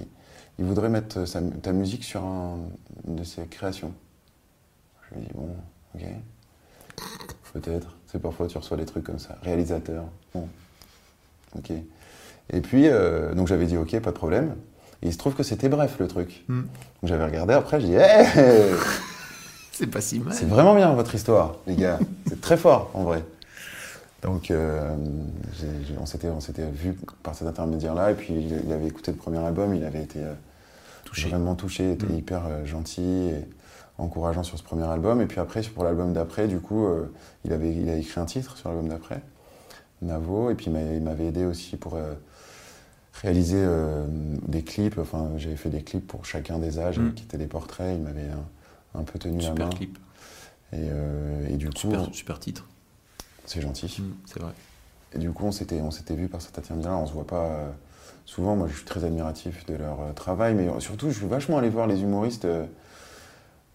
[SPEAKER 2] il voudrait mettre sa- ta musique sur un, une de ses créations. Je lui ai dit, bon, ok. Peut-être. C'est parfois tu reçois des trucs comme ça. Réalisateur. Bon. Ok. Et puis, euh, donc j'avais dit ok, pas de problème. Et il se trouve que c'était bref le truc.
[SPEAKER 1] Hmm.
[SPEAKER 2] Donc j'avais regardé après, je dis, hey, *laughs*
[SPEAKER 1] C'est pas si mal.
[SPEAKER 2] c'est vraiment bien votre histoire, les gars. *laughs* C'est très fort en vrai. Donc euh, on s'était on s'était vu par cet intermédiaire-là. Et puis il, il avait écouté le premier album, il avait été euh,
[SPEAKER 1] Touché.
[SPEAKER 2] vraiment touché, il était
[SPEAKER 1] Mm.
[SPEAKER 2] hyper euh, gentil et encourageant sur ce premier album. Et puis après, pour l'album d'après, du coup, euh, il, avait, il a écrit un titre sur l'album d'après, Navo. Et puis il m'a- il m'avait aidé aussi pour réaliser des clips. Enfin, j'avais fait des clips pour chacun des âges,
[SPEAKER 1] Mm.
[SPEAKER 2] qui étaient des portraits. Il m'avait un, un peu tenu la
[SPEAKER 1] Super
[SPEAKER 2] main.
[SPEAKER 1] clip.
[SPEAKER 2] Et, et du coup,
[SPEAKER 1] super titre.
[SPEAKER 2] C'est gentil.
[SPEAKER 1] Mm, C'est vrai.
[SPEAKER 2] Et du coup, on s'était, on s'était vu par cet intermédiaire-là. On se voit pas euh, souvent. Moi, je suis très admiratif de leur euh, travail, mais surtout, je suis vachement allé voir les humoristes euh,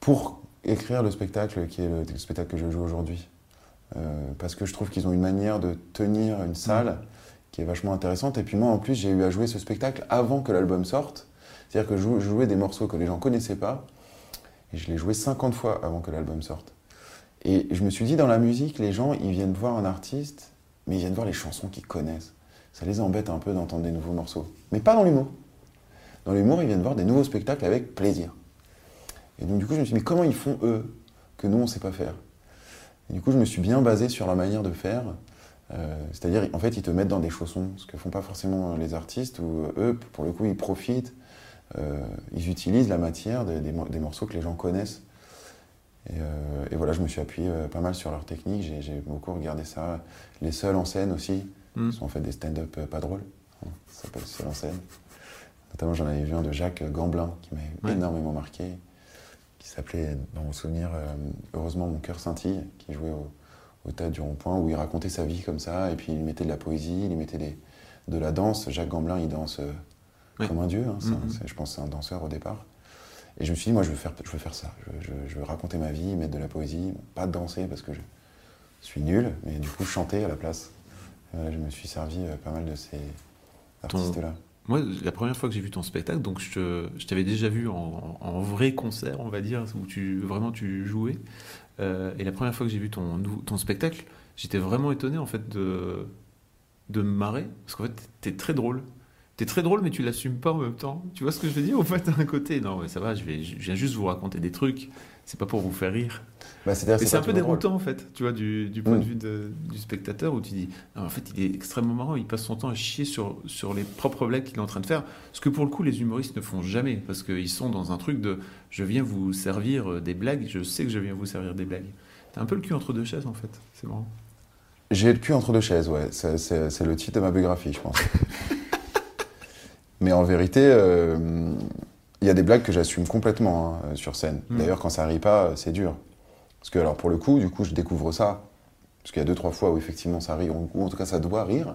[SPEAKER 2] pour écrire le spectacle qui est le, le spectacle que je joue aujourd'hui. Parce que je trouve qu'ils ont une manière de tenir une salle qui est vachement intéressante. Et puis moi, en plus, j'ai eu à jouer ce spectacle avant que l'album sorte. C'est-à-dire que je jou- je jouais des morceaux que les gens connaissaient pas, et je les jouais 50 fois avant que l'album sorte. Et je me suis dit, dans la musique, les gens, ils viennent voir un artiste, mais ils viennent voir les chansons qu'ils connaissent. Ça les embête un peu d'entendre des nouveaux morceaux. Mais pas dans l'humour. Dans l'humour, ils viennent voir des nouveaux spectacles avec plaisir. Et donc, du coup, je me suis dit, mais comment ils font, eux, que nous, on ne sait pas faire? Et du coup, je me suis bien basé sur la manière de faire. Euh, C'est-à-dire, en fait, ils te mettent dans des chaussons, ce que font pas forcément les artistes, où euh, eux, pour le coup, ils profitent, euh, ils utilisent la matière des morceaux que les gens connaissent. Et, euh, et voilà, je me suis appuyé euh, pas mal sur leur technique, j'ai- beaucoup regardé ça. Les seuls en scène aussi,
[SPEAKER 1] Mm.
[SPEAKER 2] sont en fait des stand-up euh, pas drôles, hein, ça s'appelle Seuls en scène. Notamment, j'en avais vu un de Jacques Gamblin qui m'a
[SPEAKER 1] Ouais.
[SPEAKER 2] énormément marqué, qui s'appelait, dans mon souvenir, Heureusement mon cœur scintille, qui jouait au, au tas du rond-point, où il racontait sa vie comme ça, et puis il mettait de la poésie, il mettait des- de la danse. Jacques Gamblin, il danse
[SPEAKER 1] Ouais.
[SPEAKER 2] comme un dieu, hein, un-
[SPEAKER 1] Mhm.
[SPEAKER 2] c'est- je pense que c'est un danseur au départ. Et je me suis dit, moi, je veux faire, je veux faire ça. Je, je- je veux raconter ma vie, mettre de la poésie, pas danser parce que je suis nul, mais du coup, chanter à la place. Voilà, je me suis servi euh, pas mal de ces artistes-là.
[SPEAKER 1] Moi, la première fois que j'ai vu ton spectacle, donc je, je t'avais déjà vu en, en vrai concert, on va dire, où tu vraiment tu jouais. Euh, et la première fois que j'ai vu ton, ton spectacle, j'étais vraiment étonné en fait de, de me marrer. Parce qu'en fait, t'es très drôle. T'es très drôle, mais tu l'assumes pas en même temps. Tu vois ce que je veux dire Au fait, d'un côté, non, mais ça va, je, vais, je viens juste vous raconter des trucs. C'est pas pour vous faire rire.
[SPEAKER 2] Bah,
[SPEAKER 1] c'est un peu
[SPEAKER 2] drôle.
[SPEAKER 1] déroutant en fait, tu vois, du, du point
[SPEAKER 2] Mm.
[SPEAKER 1] de vue de- du spectateur où tu dis, en fait, il est extrêmement marrant, il passe son temps à chier sur, sur les propres blagues qu'il est en train de faire. Ce que pour le coup, les humoristes ne font jamais, parce qu'ils sont dans un truc de, je viens vous servir euh, des blagues, je sais que je viens vous servir des blagues. T'as un peu le cul entre deux chaises en fait, c'est marrant.
[SPEAKER 2] J'ai le cul entre deux chaises, ouais. C'est le titre de ma biographie, je pense. *laughs* Mais en vérité, euh, il y a des blagues que j'assume complètement hein, sur scène.
[SPEAKER 1] Mm.
[SPEAKER 2] D'ailleurs, quand ça rit pas, c'est dur. Parce que, alors, pour le coup, du coup, je découvre ça. Parce qu'il y a deux, trois fois où effectivement ça rit, ou en tout cas ça doit rire.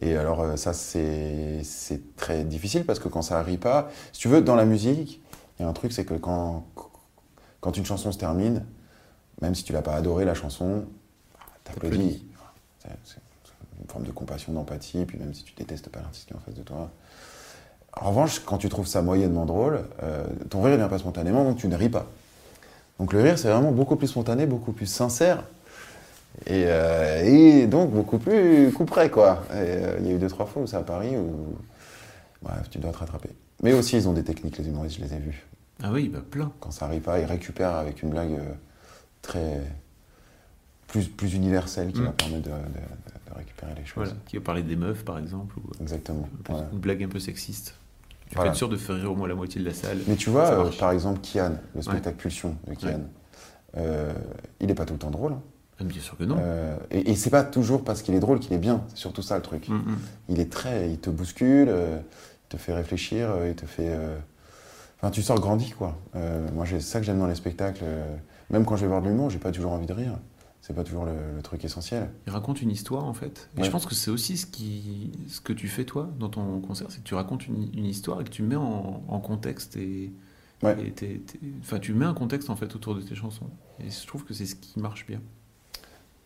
[SPEAKER 2] Et alors, euh, ça, c'est, c'est très difficile parce que quand ça rit pas, si tu veux, dans la musique, il y a un truc, c'est que quand, quand une chanson se termine, même si tu l'as pas adoré, la chanson, t'applaudis. C'est, c'est une forme de compassion, d'empathie, puis même si tu détestes pas l'artiste qui est en face de toi. En revanche, quand tu trouves ça moyennement drôle, euh, ton rire ne vient pas spontanément, donc tu ne ris pas. Donc le rire, c'est vraiment beaucoup plus spontané, beaucoup plus sincère, et, euh, et donc beaucoup plus coup près, quoi. Euh, Il y a eu deux, trois fois où c'est à Paris, où bref, tu dois te rattraper. Mais aussi, ils ont des techniques, les humoristes, je les ai vus.
[SPEAKER 1] Ah oui, bah plein.
[SPEAKER 2] Quand ça rit pas, ils récupèrent avec une blague très plus, plus universelle qui
[SPEAKER 1] Mm.
[SPEAKER 2] va permettre de, de- de- de récupérer les choses.
[SPEAKER 1] Voilà, qui va parler des meufs par exemple, ou
[SPEAKER 2] Exactement.
[SPEAKER 1] une blague un peu sexiste. Tu
[SPEAKER 2] Voilà.
[SPEAKER 1] peux être sûr de faire rire au moins la moitié de la salle.
[SPEAKER 2] Mais tu vois, euh, par exemple, Kian, le spectacle Pulsion de Kian,
[SPEAKER 1] Ouais.
[SPEAKER 2] euh, il n'est pas tout le temps drôle. hein.
[SPEAKER 1] Ah, bien sûr que non.
[SPEAKER 2] Euh, et et c'est pas toujours parce qu'il est drôle qu'il est bien, c'est surtout ça le truc.
[SPEAKER 1] Mm, mm.
[SPEAKER 2] Il est très. Il te bouscule, il te fait réfléchir, il te fait. Enfin, tu sors grandi, quoi. Moi, c'est ça que j'aime dans les spectacles. Même quand je vais voir de l'humour, j'ai pas toujours envie de rire. C'est pas toujours le, le truc essentiel.
[SPEAKER 1] Il raconte une histoire en fait. Et
[SPEAKER 2] Ouais.
[SPEAKER 1] je pense que c'est aussi ce, qui, ce que tu fais toi dans ton concert, c'est que tu racontes une, une histoire et que tu mets en, en contexte et,
[SPEAKER 2] Ouais.
[SPEAKER 1] et enfin tu mets un contexte en fait autour de tes chansons. Et je trouve que c'est ce qui marche bien. Et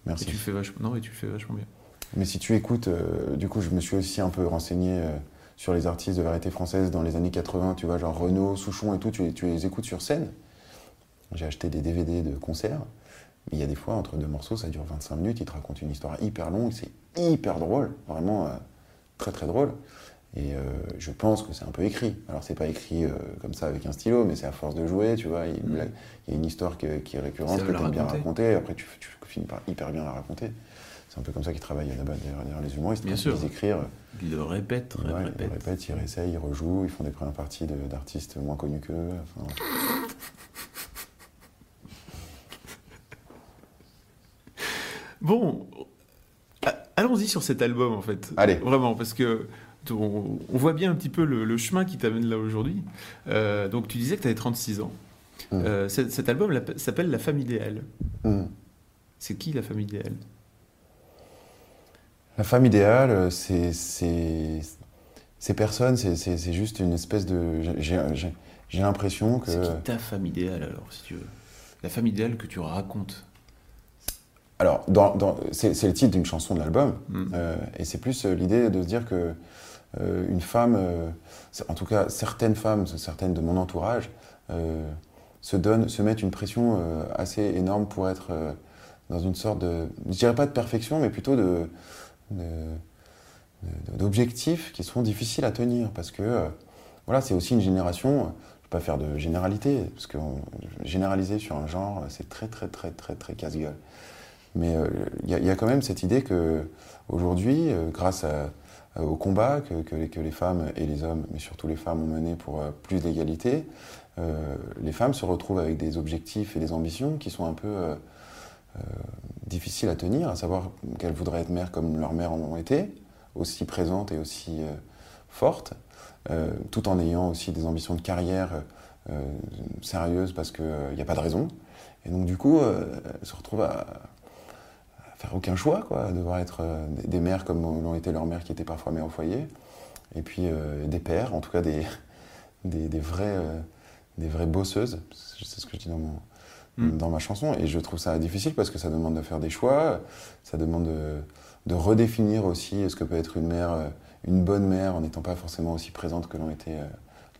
[SPEAKER 2] Merci.
[SPEAKER 1] tu le fais vachement, non, et tu le fais vachement bien.
[SPEAKER 2] Mais si tu écoutes, euh, du coup, je me suis aussi un peu renseigné euh, sur les artistes de variété française dans les années 80, tu vois, genre Renaud, Souchon et tout, tu, tu les écoutes sur scène. J'ai acheté des DVD de concerts. Mais Il y a des fois, entre deux morceaux, ça dure 25 minutes, ils te racontent une histoire hyper longue, c'est hyper drôle, vraiment euh, très très drôle. Et euh, je pense que c'est un peu écrit. Alors, c'est pas écrit euh, comme ça avec un stylo, mais c'est à force de jouer, tu vois. Il y a une,
[SPEAKER 1] Mm.
[SPEAKER 2] il y a une histoire que- qui est récurrente, que tu bien
[SPEAKER 1] raconter.
[SPEAKER 2] et après tu, tu finis par hyper bien la raconter. C'est un peu comme ça qu'ils travaillent là-bas, derrière, derrière les humoristes.
[SPEAKER 1] Bien sûr.
[SPEAKER 2] ils écrivent,
[SPEAKER 1] Il le répète,
[SPEAKER 2] Ouais,
[SPEAKER 1] répète.
[SPEAKER 2] ils répètent, ils réessayent, ils rejouent, ils font des premières parties d'artistes moins connus qu'eux. Enfin,
[SPEAKER 1] Bon, allons-y sur cet album en fait.
[SPEAKER 2] Allez.
[SPEAKER 1] Vraiment, parce que on, on voit bien un petit peu le, le chemin qui t'amène là aujourd'hui. Euh, donc tu disais que tu avais 36 ans.
[SPEAKER 2] Mm.
[SPEAKER 1] Euh, cet, album s'appelle La femme idéale.
[SPEAKER 2] hmm.
[SPEAKER 1] C'est qui la femme idéale?
[SPEAKER 2] La femme idéale, c'est ces personnes, c'est- juste une espèce de. j'ai l'impression que.
[SPEAKER 1] C'est qui ta femme idéale alors, si tu veux? La femme idéale que tu racontes.
[SPEAKER 2] Alors, dans, dans- c'est le titre d'une chanson de l'album,
[SPEAKER 1] Mm.
[SPEAKER 2] euh, et c'est plus euh, l'idée de se dire que euh, une femme, euh, en tout cas certaines femmes, certaines de mon entourage, se donnent, se mettent une pression assez énorme pour être dans une sorte de, je dirais pas de perfection, mais plutôt de, d'objectifs qui sont difficiles à tenir parce que voilà, c'est aussi une génération. Je ne vais pas faire de généralité parce que généraliser sur un genre, c'est très très très très très casse-gueule. Mais il y, a quand même cette idée que aujourd'hui, grâce euh, au combat que, les, femmes et les hommes, mais surtout les femmes, ont mené pour euh, plus d'égalité, euh, les femmes se retrouvent avec des objectifs et des ambitions qui sont un peu difficiles à tenir, à savoir qu'elles voudraient être mères comme leurs mères ont été, aussi présentes et aussi fortes, tout en ayant aussi des ambitions de carrière sérieuses parce qu'il n'y a pas de raison. Et donc du coup, elles se retrouvent à, faire aucun choix, quoi, devoir être euh, des mères comme l'ont été leurs mères qui étaient parfois mères au foyer, et puis euh, des pères, en tout cas des, *laughs* des, des vrais, euh, des vraies bosseuses, c'est ce que je dis dans, mon, mm. dans ma chanson, et je trouve ça difficile parce que ça demande de faire des choix, ça demande de, de redéfinir aussi ce que peut être une mère, une bonne mère en n'étant pas forcément aussi présente que l'ont été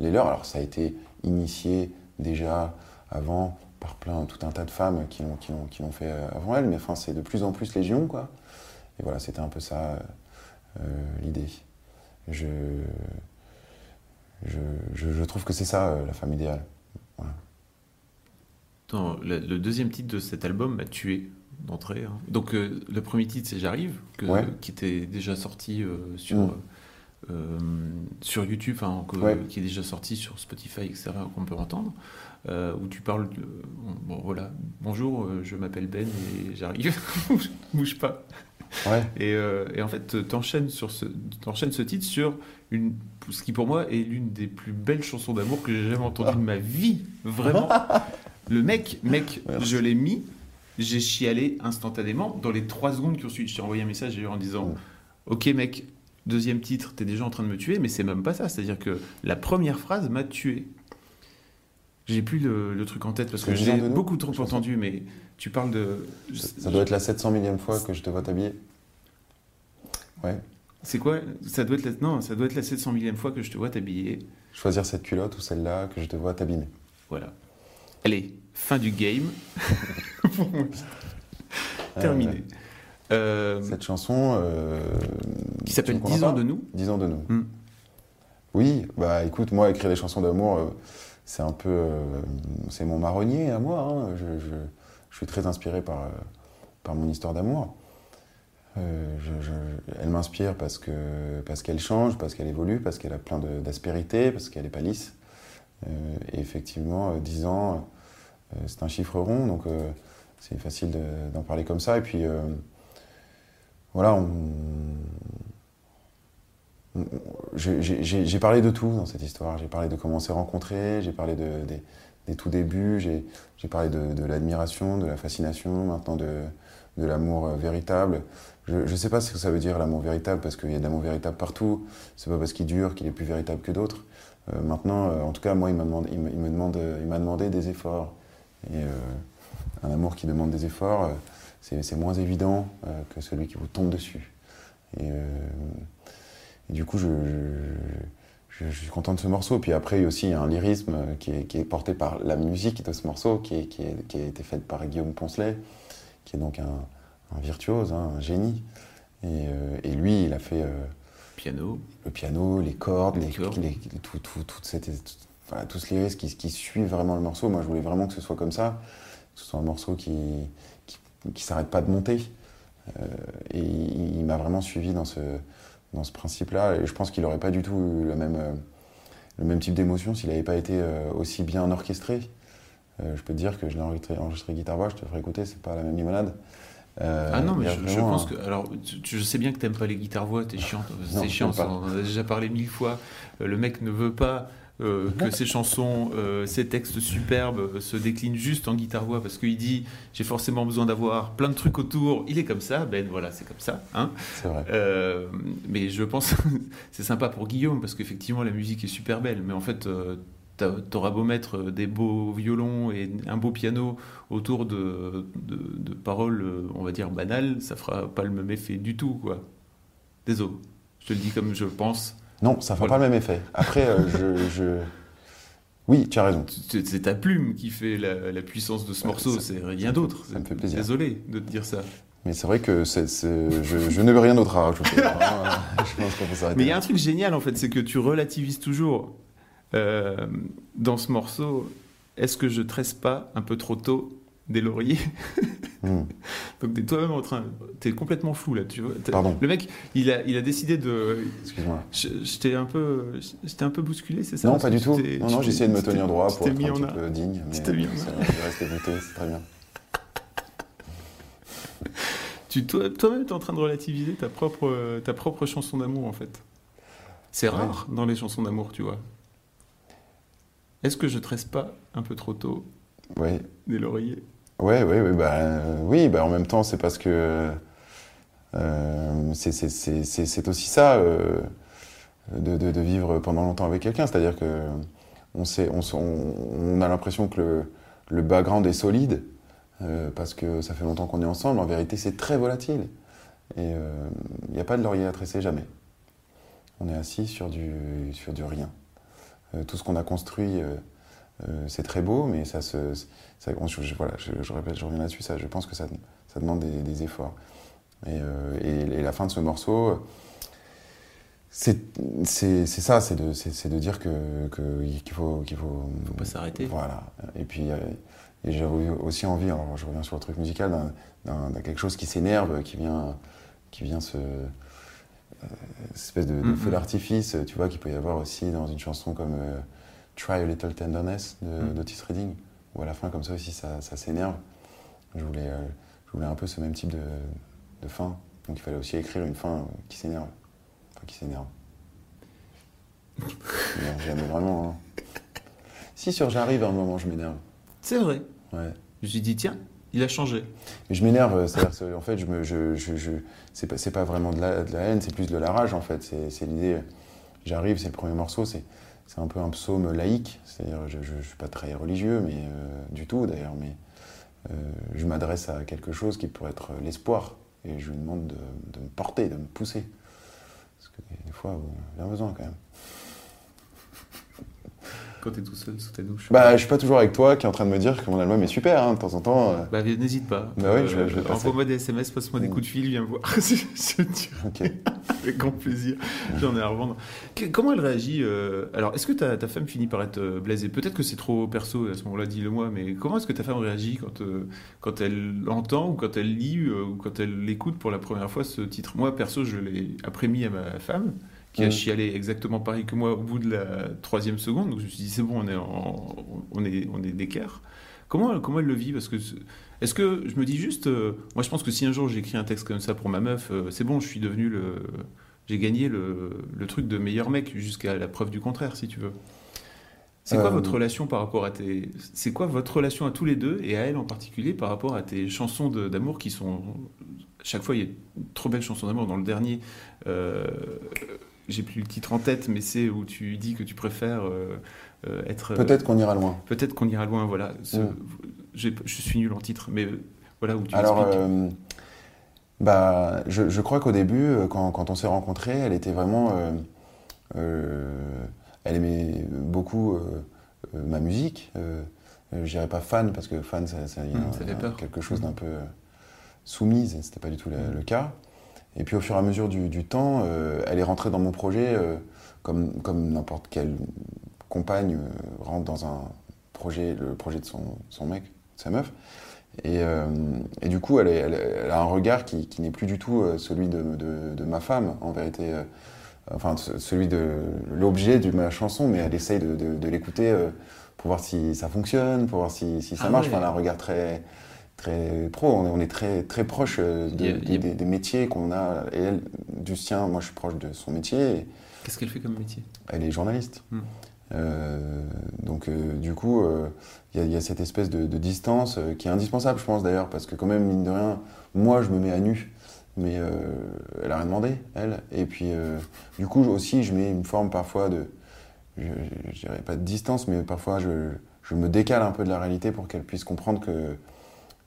[SPEAKER 2] les leurs. Alors ça a été initié déjà avant par plein, tout un tas de femmes qui l'ont, qui qui l'ont fait euh, avant elle, mais enfin, c'est de plus en plus légion, quoi. Et voilà, c'était un peu ça euh, l'idée. Je, je, je, trouve que c'est ça euh, la femme idéale.
[SPEAKER 1] le, deuxième titre de cet album m'a tué d'entrée. Hein. Donc le premier titre c'est J'arrive, qui était déjà sorti sur. Mm. sur YouTube, qui est déjà sorti sur Spotify, etc., qu'on peut entendre. Euh, où tu parles de, bon, voilà, bonjour, euh, je m'appelle Ben et j'arrive, *laughs* bouge pas. Et, euh, et, en fait, t'enchaînes sur ce, ce titre sur une, ce qui pour moi est l'une des plus belles chansons d'amour que j'ai jamais entendues de ma vie, vraiment. *laughs* Le mec, mec, je l'ai mis, j'ai chialé instantanément dans les trois secondes qui ont suivi. Je t'ai envoyé un message en disant, ok mec, deuxième titre, t'es déjà en train de me tuer, mais c'est même pas ça. C'est-à-dire que la première phrase m'a tué. J'ai plus le, truc en tête parce que j'ai beaucoup trop entendu, mais tu parles de.
[SPEAKER 2] Ça, doit être la 700 millième fois que je te vois t'habiller. Ouais.
[SPEAKER 1] C'est quoi? Ça doit être la... Non, ça doit être la 700 millième fois que je te vois t'habiller.
[SPEAKER 2] Choisir cette culotte ou celle-là que je te vois t'habiller.
[SPEAKER 1] Voilà. Allez, fin du game. *laughs* Terminé.
[SPEAKER 2] Euh, cette chanson. Euh,
[SPEAKER 1] qui s'appelle 10 ans de nous?
[SPEAKER 2] 10 ans de nous. Oui, bah écoute, moi, écrire des chansons d'amour. Euh, c'est un peu. Euh, c'est mon marronnier à moi. Hein. Je, suis très inspiré par, euh, par mon histoire d'amour. Euh, elle m'inspire parce que parce qu'elle change, parce qu'elle évolue, parce qu'elle a plein d'aspérité, parce qu'elle n'est pas lisse. et effectivement, 10 ans, c'est un chiffre rond, donc c'est facile d'en parler comme ça. Et puis, voilà, on, j'ai parlé de tout dans cette histoire. J'ai parlé de comment on s'est rencontrés, j'ai parlé de, des, tout débuts, j'ai parlé de, l'admiration, de la fascination, maintenant de, l'amour euh, véritable. Je ne sais pas ce que ça veut dire l'amour véritable, parce qu'il y a de l'amour véritable partout. C'est pas parce qu'il dure qu'il est plus véritable que d'autres. Euh, maintenant, euh, en tout cas, moi, il m'a demandé, il me demande, il m'a demandé des efforts. Et un amour qui demande des efforts, c'est moins évident que celui qui vous tombe dessus. Et, et du coup, je, je, suis content de ce morceau. Puis après, il y a aussi un lyrisme qui est, qui est porté par la musique de ce morceau, qui, est, qui, est, qui a été faite par Guillaume Poncelet, qui est donc un, un virtuose, hein, un génie. Et, euh, et, lui, il a fait. Euh,
[SPEAKER 1] piano.
[SPEAKER 2] Le piano, les cordes, les, les tout, tout, toute cette, enfin, tout ce lyrisme qui, qui suit vraiment le morceau. Moi, je voulais vraiment que ce soit comme ça, que ce soit un morceau qui ne s'arrête pas de monter. Euh, et il m'a vraiment suivi dans ce, dans ce principe-là. Et je pense qu'il n'aurait pas du tout eu le même, euh, le même type d'émotion s'il n'avait pas été euh, aussi bien orchestré. Euh, je peux te dire que je l'ai enregistré, enregistré guitare-voix, je te ferai écouter, c'est pas la même limonade.
[SPEAKER 1] ah non, mais je, pense que. Alors, je sais bien que tu n'aimes pas les guitares-voix, t'es chiant, c'est chiant, on en a déjà parlé mille fois. Le mec ne veut pas euh, que ses chansons, euh, ses textes superbes euh, se déclinent juste en guitare-voix parce qu'il dit j'ai forcément besoin d'avoir plein de trucs autour. Il est comme ça, Ben voilà, c'est comme ça. Hein
[SPEAKER 2] c'est vrai.
[SPEAKER 1] mais je pense *laughs* c'est sympa pour Guillaume parce qu'effectivement la musique est super belle, mais en fait t'auras beau mettre des beaux violons et un beau piano autour de, de, de, paroles, on va dire banales, ça fera pas le même effet du tout, quoi. Désolé, je te le dis comme je pense
[SPEAKER 2] Non, ça ne fera pas le même effet. Après, euh, je, je- Oui, tu as raison.
[SPEAKER 1] C'est ta plume qui fait la, la puissance de ce
[SPEAKER 2] Ouais,
[SPEAKER 1] morceau, c'est rien d'autre.
[SPEAKER 2] ça me fait plaisir.
[SPEAKER 1] Désolé de te dire ça.
[SPEAKER 2] Mais c'est vrai que je, je n'ai rien d'autre à rajouter. *laughs* Euh, je pense qu'on peut s'arrêter
[SPEAKER 1] Mais il y a un truc génial en fait, c'est que tu relativises toujours euh, dans ce morceau. Est-ce que je tresse pas un peu trop tôt des lauriers *laughs*
[SPEAKER 2] Hmm.
[SPEAKER 1] Donc t'es toi-même en train, t'es complètement flou là, tu vois.
[SPEAKER 2] Pardon.
[SPEAKER 1] Le mec, il a, il a décidé de.
[SPEAKER 2] Excuse-moi.
[SPEAKER 1] T'ai un peu, un peu bousculé, c'est ça?
[SPEAKER 2] Non, pas du
[SPEAKER 1] tu
[SPEAKER 2] tout.
[SPEAKER 1] t'es-
[SPEAKER 2] Non,
[SPEAKER 1] tu
[SPEAKER 2] non,
[SPEAKER 1] t'es-
[SPEAKER 2] j'essayais de me
[SPEAKER 1] tu t'es-
[SPEAKER 2] tenir droit
[SPEAKER 1] tu
[SPEAKER 2] pour
[SPEAKER 1] t'es
[SPEAKER 2] être
[SPEAKER 1] mis
[SPEAKER 2] un
[SPEAKER 1] en
[SPEAKER 2] petit peu digne.
[SPEAKER 1] tu
[SPEAKER 2] Mais
[SPEAKER 1] t'es mis en
[SPEAKER 2] je c'est très bien. *laughs*
[SPEAKER 1] Tu, toi- toi-même, tu es en train de relativiser ta propre, ta propre chanson d'amour, en fait. C'est
[SPEAKER 2] Ouais.
[SPEAKER 1] rare dans les chansons d'amour, tu vois. Est-ce que je tresse pas un peu trop tôt
[SPEAKER 2] Oui,
[SPEAKER 1] des lauriers?
[SPEAKER 2] Ouais, ouais, ouais, bah, oui, bah, en même temps, c'est parce que euh, c'est- aussi ça, euh, de, vivre pendant longtemps avec quelqu'un. C'est-à-dire que on, sait, on, on- a l'impression que le, background est solide, euh, parce que ça fait longtemps qu'on est ensemble. En vérité, c'est très volatile. Et il n'y a pas de laurier à tresser, jamais. On est assis sur du, sur du rien. Tout ce qu'on a construit, c'est très beau, mais ça se, ça- on- je, voilà, je, je répète, je reviens là-dessus, ça, je pense que ça, ça demande des, des efforts. Et, euh, et- et la fin de ce morceau, c'est ça, c'est de, dire que- que- qu'il faut, qu'il faut,
[SPEAKER 1] Faut pas s'arrêter.
[SPEAKER 2] Voilà. Et puis, euh, j'ai aussi envie, alors je reviens sur le truc musical, d'un- quelque chose qui s'énerve, qui vient, qui vient se. euh, espèce de, de
[SPEAKER 1] Mhm.
[SPEAKER 2] feu d'artifice, tu vois, qu'il peut y avoir aussi dans une chanson comme euh, Try a Little Tenderness de
[SPEAKER 1] Mhm.
[SPEAKER 2] d'Otis Redding, où à la fin, comme ça aussi, ça, ça s'énerve. Je voulais, euh, je voulais un peu ce même type de, de fin. Donc il fallait aussi écrire une fin euh, qui s'énerve. Enfin, qui s'énerve. *laughs* Jamais vraiment. hein. Si sur j'arrive à un moment, je m'énerve.
[SPEAKER 1] C'est vrai.
[SPEAKER 2] Ouais.
[SPEAKER 1] Je me suis dit, tiens, il a changé.
[SPEAKER 2] Mais je m'énerve, euh, c'est-à-dire en fait, je me, je, je, je- c'est pas, c'est pas vraiment de la, de la haine, c'est plus de la rage en fait. C'est, l'idée. J'arrive, c'est le premier morceau, c'est, c'est un peu un psaume laïque, c'est-à-dire je, je suis pas très religieux, mais euh, du tout d'ailleurs, mais euh, je m'adresse à quelque chose qui pourrait être l'espoir, et je lui demande de, me porter, de me pousser, parce que des, fois, bon, j'ai bien besoin quand même.
[SPEAKER 1] Quand t'es tout seul sous ta douche.
[SPEAKER 2] Bah, je suis pas toujours avec toi, qui est en train de me dire que mon album est super, hein, de temps en temps. euh,
[SPEAKER 1] Bah, n'hésite pas.
[SPEAKER 2] Bah oui, je vais- je passer.
[SPEAKER 1] Envoie-moi des SMS, passe-moi des
[SPEAKER 2] Mm.
[SPEAKER 1] coups de fil, viens me voir. *laughs* je
[SPEAKER 2] ok.
[SPEAKER 1] avec grand plaisir. J'en ai à revendre. Que- comment elle réagit euh, Alors, est-ce que ta, ta femme finit par être euh, blasée? Peut-être que c'est trop perso à ce moment-là, dis-le-moi, mais comment est-ce que ta femme réagit quand, euh, quand elle entend ou quand elle lit euh, ou quand elle écoute pour la première fois ce titre? Moi, perso, je l'ai après mis à ma femme qui a chialé exactement pareil que moi au bout de la troisième seconde. Donc je me suis dit, c'est bon, on est, en- on est, on est d'équerre. Comment, comment elle le vit? Parce que est-ce que je me dis juste, euh, moi je pense que si un jour j'écris un texte comme ça pour ma meuf, euh, c'est bon, je suis devenu le, j'ai gagné le, le truc de meilleur mec jusqu'à la preuve du contraire, si tu veux. C'est quoi
[SPEAKER 2] Euh,
[SPEAKER 1] votre relation par rapport à tes, c'est quoi votre relation à tous les deux et à elle en particulier par rapport à tes chansons d'amour qui sont, chaque fois il y a une trop belle chanson d'amour dans le dernier. Euh, j'ai plus le titre en tête, mais c'est où tu dis que tu préfères euh, euh, être.
[SPEAKER 2] Peut-être qu'on ira loin.
[SPEAKER 1] Peut-être qu'on ira loin, voilà. Ce-
[SPEAKER 2] Mm.
[SPEAKER 1] Je suis nul en titre, mais euh, voilà où tu
[SPEAKER 2] Alors,
[SPEAKER 1] expliques.
[SPEAKER 2] euh, bah, je, je crois qu'au début, euh, quand, quand on s'est rencontrés, elle était vraiment. euh, euh, elle aimait beaucoup euh, euh, ma musique. Euh, euh, je dirais pas fan, parce que fan, ça, y a
[SPEAKER 1] Mm, ça
[SPEAKER 2] un-
[SPEAKER 1] fait peur.
[SPEAKER 2] quelque chose
[SPEAKER 1] Mm.
[SPEAKER 2] d'un peu euh, soumise, et c'était pas du tout le cas. Et puis au fur et à mesure du, du temps, euh, elle est rentrée dans mon projet euh, comme, comme n'importe quelle compagne euh, rentre dans un projet, le projet de son, son mec, de sa meuf. Et, et du coup, elle, est- elle- elle a un regard qui, qui n'est plus du tout celui de, de- de ma femme, en vérité. enfin, ce- celui de l'objet de ma chanson, mais elle essaye de, l'écouter pour voir si ça fonctionne, pour voir si, si ça
[SPEAKER 1] Ah
[SPEAKER 2] marche. Enfin, elle a un regard très, très pro. On est, très, très proche euh, de-
[SPEAKER 1] Il y a- il y a-
[SPEAKER 2] des, des métiers qu'on a. Et elle, du sien, moi, je suis proche de son métier.
[SPEAKER 1] Qu'est-ce qu'elle fait comme métier?
[SPEAKER 2] Elle est journaliste.
[SPEAKER 1] Hmm.
[SPEAKER 2] Euh, donc, euh, du coup, euh, il y, a- il y a cette espèce de, de distance qui est indispensable, je pense d'ailleurs, parce que, quand même, mine de rien, moi, je me mets à nu, mais elle a rien demandé, elle. Et puis, du coup, aussi, je mets une forme parfois de. Je, je- je dirais pas de distance, mais parfois, je, je me décale un peu de la réalité pour qu'elle puisse comprendre que,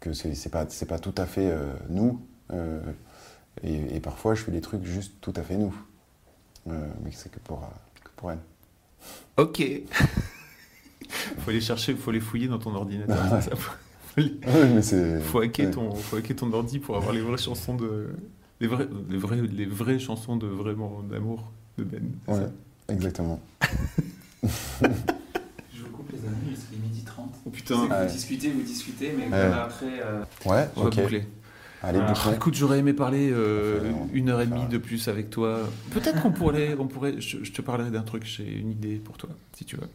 [SPEAKER 2] que c'est pas, c'est pas tout à fait euh, nous. Euh, et, et parfois, je fais des trucs juste tout à fait nous. euh, mais c'est que pour, que pour elle.
[SPEAKER 1] Ok. *laughs* faut aller chercher, faut les fouiller dans ton ordinateur. *laughs* ça. Faut, les-
[SPEAKER 2] mais
[SPEAKER 1] faut hacker
[SPEAKER 2] ouais.
[SPEAKER 1] ton, faut hacker ton ordi pour avoir les vraies chansons de, les vraies, les vraies, les vraies chansons de vraiment d'amour de Ben.
[SPEAKER 2] Ouais,
[SPEAKER 1] ça?
[SPEAKER 2] exactement. *laughs*
[SPEAKER 5] Amis, c'est midi 30.
[SPEAKER 1] Oh putain.
[SPEAKER 5] Vous
[SPEAKER 2] Ouais.
[SPEAKER 5] discutez, vous discutez, mais
[SPEAKER 2] Ouais.
[SPEAKER 5] après. euh,
[SPEAKER 2] Ouais,
[SPEAKER 1] On va
[SPEAKER 2] ok.
[SPEAKER 1] boucler.
[SPEAKER 2] Allez, bouclons.
[SPEAKER 1] Écoute, j'aurais aimé parler euh,
[SPEAKER 2] Enfin,
[SPEAKER 1] une heure et demie de plus avec toi. Peut-être qu'on pourrait, on pourrait. Je, je te parlerai d'un truc. J'ai une idée pour toi, si tu veux.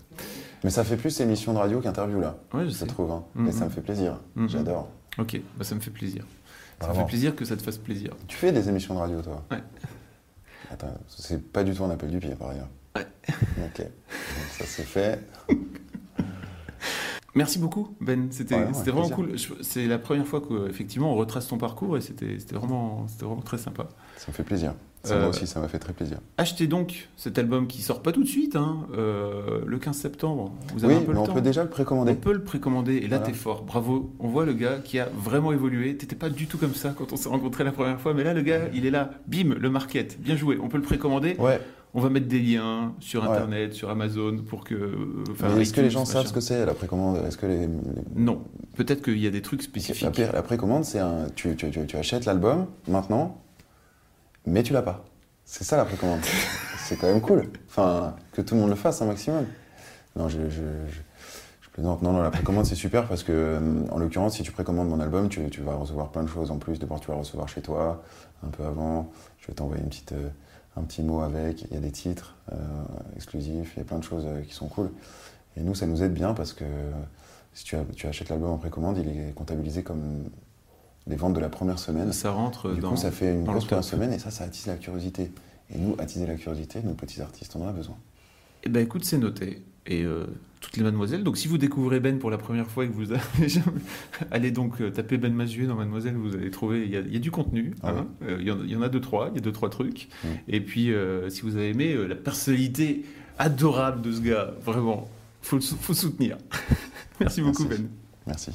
[SPEAKER 2] Mais ça fait plus émission de radio qu'interview là,
[SPEAKER 1] Ouais, je
[SPEAKER 2] je
[SPEAKER 1] sais.
[SPEAKER 2] trouve. hein.
[SPEAKER 1] Mhm.
[SPEAKER 2] Et ça me fait plaisir.
[SPEAKER 1] Mhm.
[SPEAKER 2] J'adore.
[SPEAKER 1] Ok, bah ça me fait plaisir. Ça me fait plaisir que ça te fasse plaisir.
[SPEAKER 2] Tu fais des émissions de radio, toi
[SPEAKER 1] Ouais.
[SPEAKER 2] Attends, c'est pas du tout un appel du pied, par ailleurs.
[SPEAKER 1] Ouais.
[SPEAKER 2] Ok. Donc, ça c'est fait. *laughs*
[SPEAKER 1] Merci beaucoup, Ben. C'était
[SPEAKER 2] Ouais, ouais,
[SPEAKER 1] c'était vraiment cool. C'est la première fois qu'effectivement on retrace ton parcours et c'était vraiment, vraiment très sympa.
[SPEAKER 2] Ça me fait plaisir. Ça,
[SPEAKER 1] Euh,
[SPEAKER 2] Moi aussi, ça m'a fait très plaisir.
[SPEAKER 1] Achetez donc cet album qui sort pas tout de suite, hein, euh, le 15 septembre. Vous avez
[SPEAKER 2] Oui,
[SPEAKER 1] un peu
[SPEAKER 2] mais
[SPEAKER 1] le
[SPEAKER 2] on
[SPEAKER 1] temps.
[SPEAKER 2] peut déjà le
[SPEAKER 1] On
[SPEAKER 2] précommander.
[SPEAKER 1] peut le précommander et là
[SPEAKER 2] Voilà.
[SPEAKER 1] t'es fort, bravo. On voit le gars qui a vraiment évolué. T'étais pas du tout comme ça quand on s'est rencontrés la première fois, mais là le gars il est là, bim, le market, bien joué. On peut le précommander.
[SPEAKER 2] Ouais,
[SPEAKER 1] On va mettre des liens sur
[SPEAKER 2] Ouais.
[SPEAKER 1] internet, sur Amazon pour que. euh,
[SPEAKER 2] est-ce que les gens savent ce que c'est la précommande? Est-ce que les, les-
[SPEAKER 1] Non, peut-être qu'il y a des trucs
[SPEAKER 2] La,
[SPEAKER 1] spécifiques.
[SPEAKER 2] pré- la précommande, c'est un. Tu, tu- tu- tu achètes l'album maintenant, mais tu l'as pas. C'est ça la précommande. *laughs* c'est quand même cool. Enfin, que tout le monde le fasse un maximum. Non, je, je. Non, non, la précommande, c'est super parce que, euh, en l'occurrence, si tu précommandes mon album, tu, tu vas recevoir plein de choses en plus. D'abord, tu vas recevoir chez toi, un peu avant. Je vais t'envoyer une petite, euh, un petit mot avec. Il y a des titres euh, exclusifs, il y a plein de choses euh, qui sont cool. Et nous, ça nous aide bien parce que si tu, achètes l'album en précommande, il est comptabilisé comme les ventes de la première semaine.
[SPEAKER 1] Ça rentre
[SPEAKER 2] Du
[SPEAKER 1] dans.
[SPEAKER 2] coup, ça fait une grosse première semaine et ça, ça attise la curiosité. Et nous, attiser la curiosité, nos petits artistes, on en a besoin.
[SPEAKER 1] Eh ben écoute, c'est noté. Et euh, toutes les mademoiselles. Donc si vous découvrez Ben pour la première fois et que vous avez *laughs* jamais... allez donc euh, taper Ben Mazuet dans Mademoiselle, vous allez trouver. Il y a, il y a du contenu.
[SPEAKER 2] Ah
[SPEAKER 1] hein. Euh, il, y en, il y en a deux trois. Il y a deux trois trucs.
[SPEAKER 2] Mm.
[SPEAKER 1] Et puis si vous avez aimé la personnalité adorable de ce gars, vraiment, faut faut soutenir. *laughs* Merci beaucoup
[SPEAKER 2] Merci.
[SPEAKER 1] Ben.
[SPEAKER 2] Merci.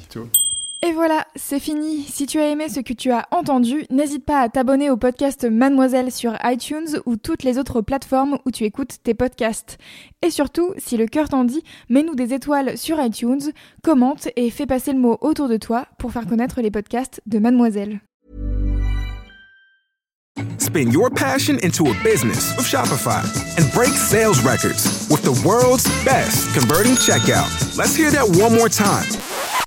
[SPEAKER 6] Et voilà, c'est fini. Si tu as aimé ce que tu as entendu, n'hésite pas à t'abonner au podcast Mademoiselle sur iTunes ou toutes les autres plateformes où tu écoutes tes podcasts. Et surtout, si le cœur t'en dit, mets-nous des étoiles sur iTunes, commente et fais passer le mot autour de toi pour faire connaître les podcasts de Mademoiselle.
[SPEAKER 7] Spin your passion into a business Shopify and break sales records with the world's best converting checkout. Let's hear that one more time.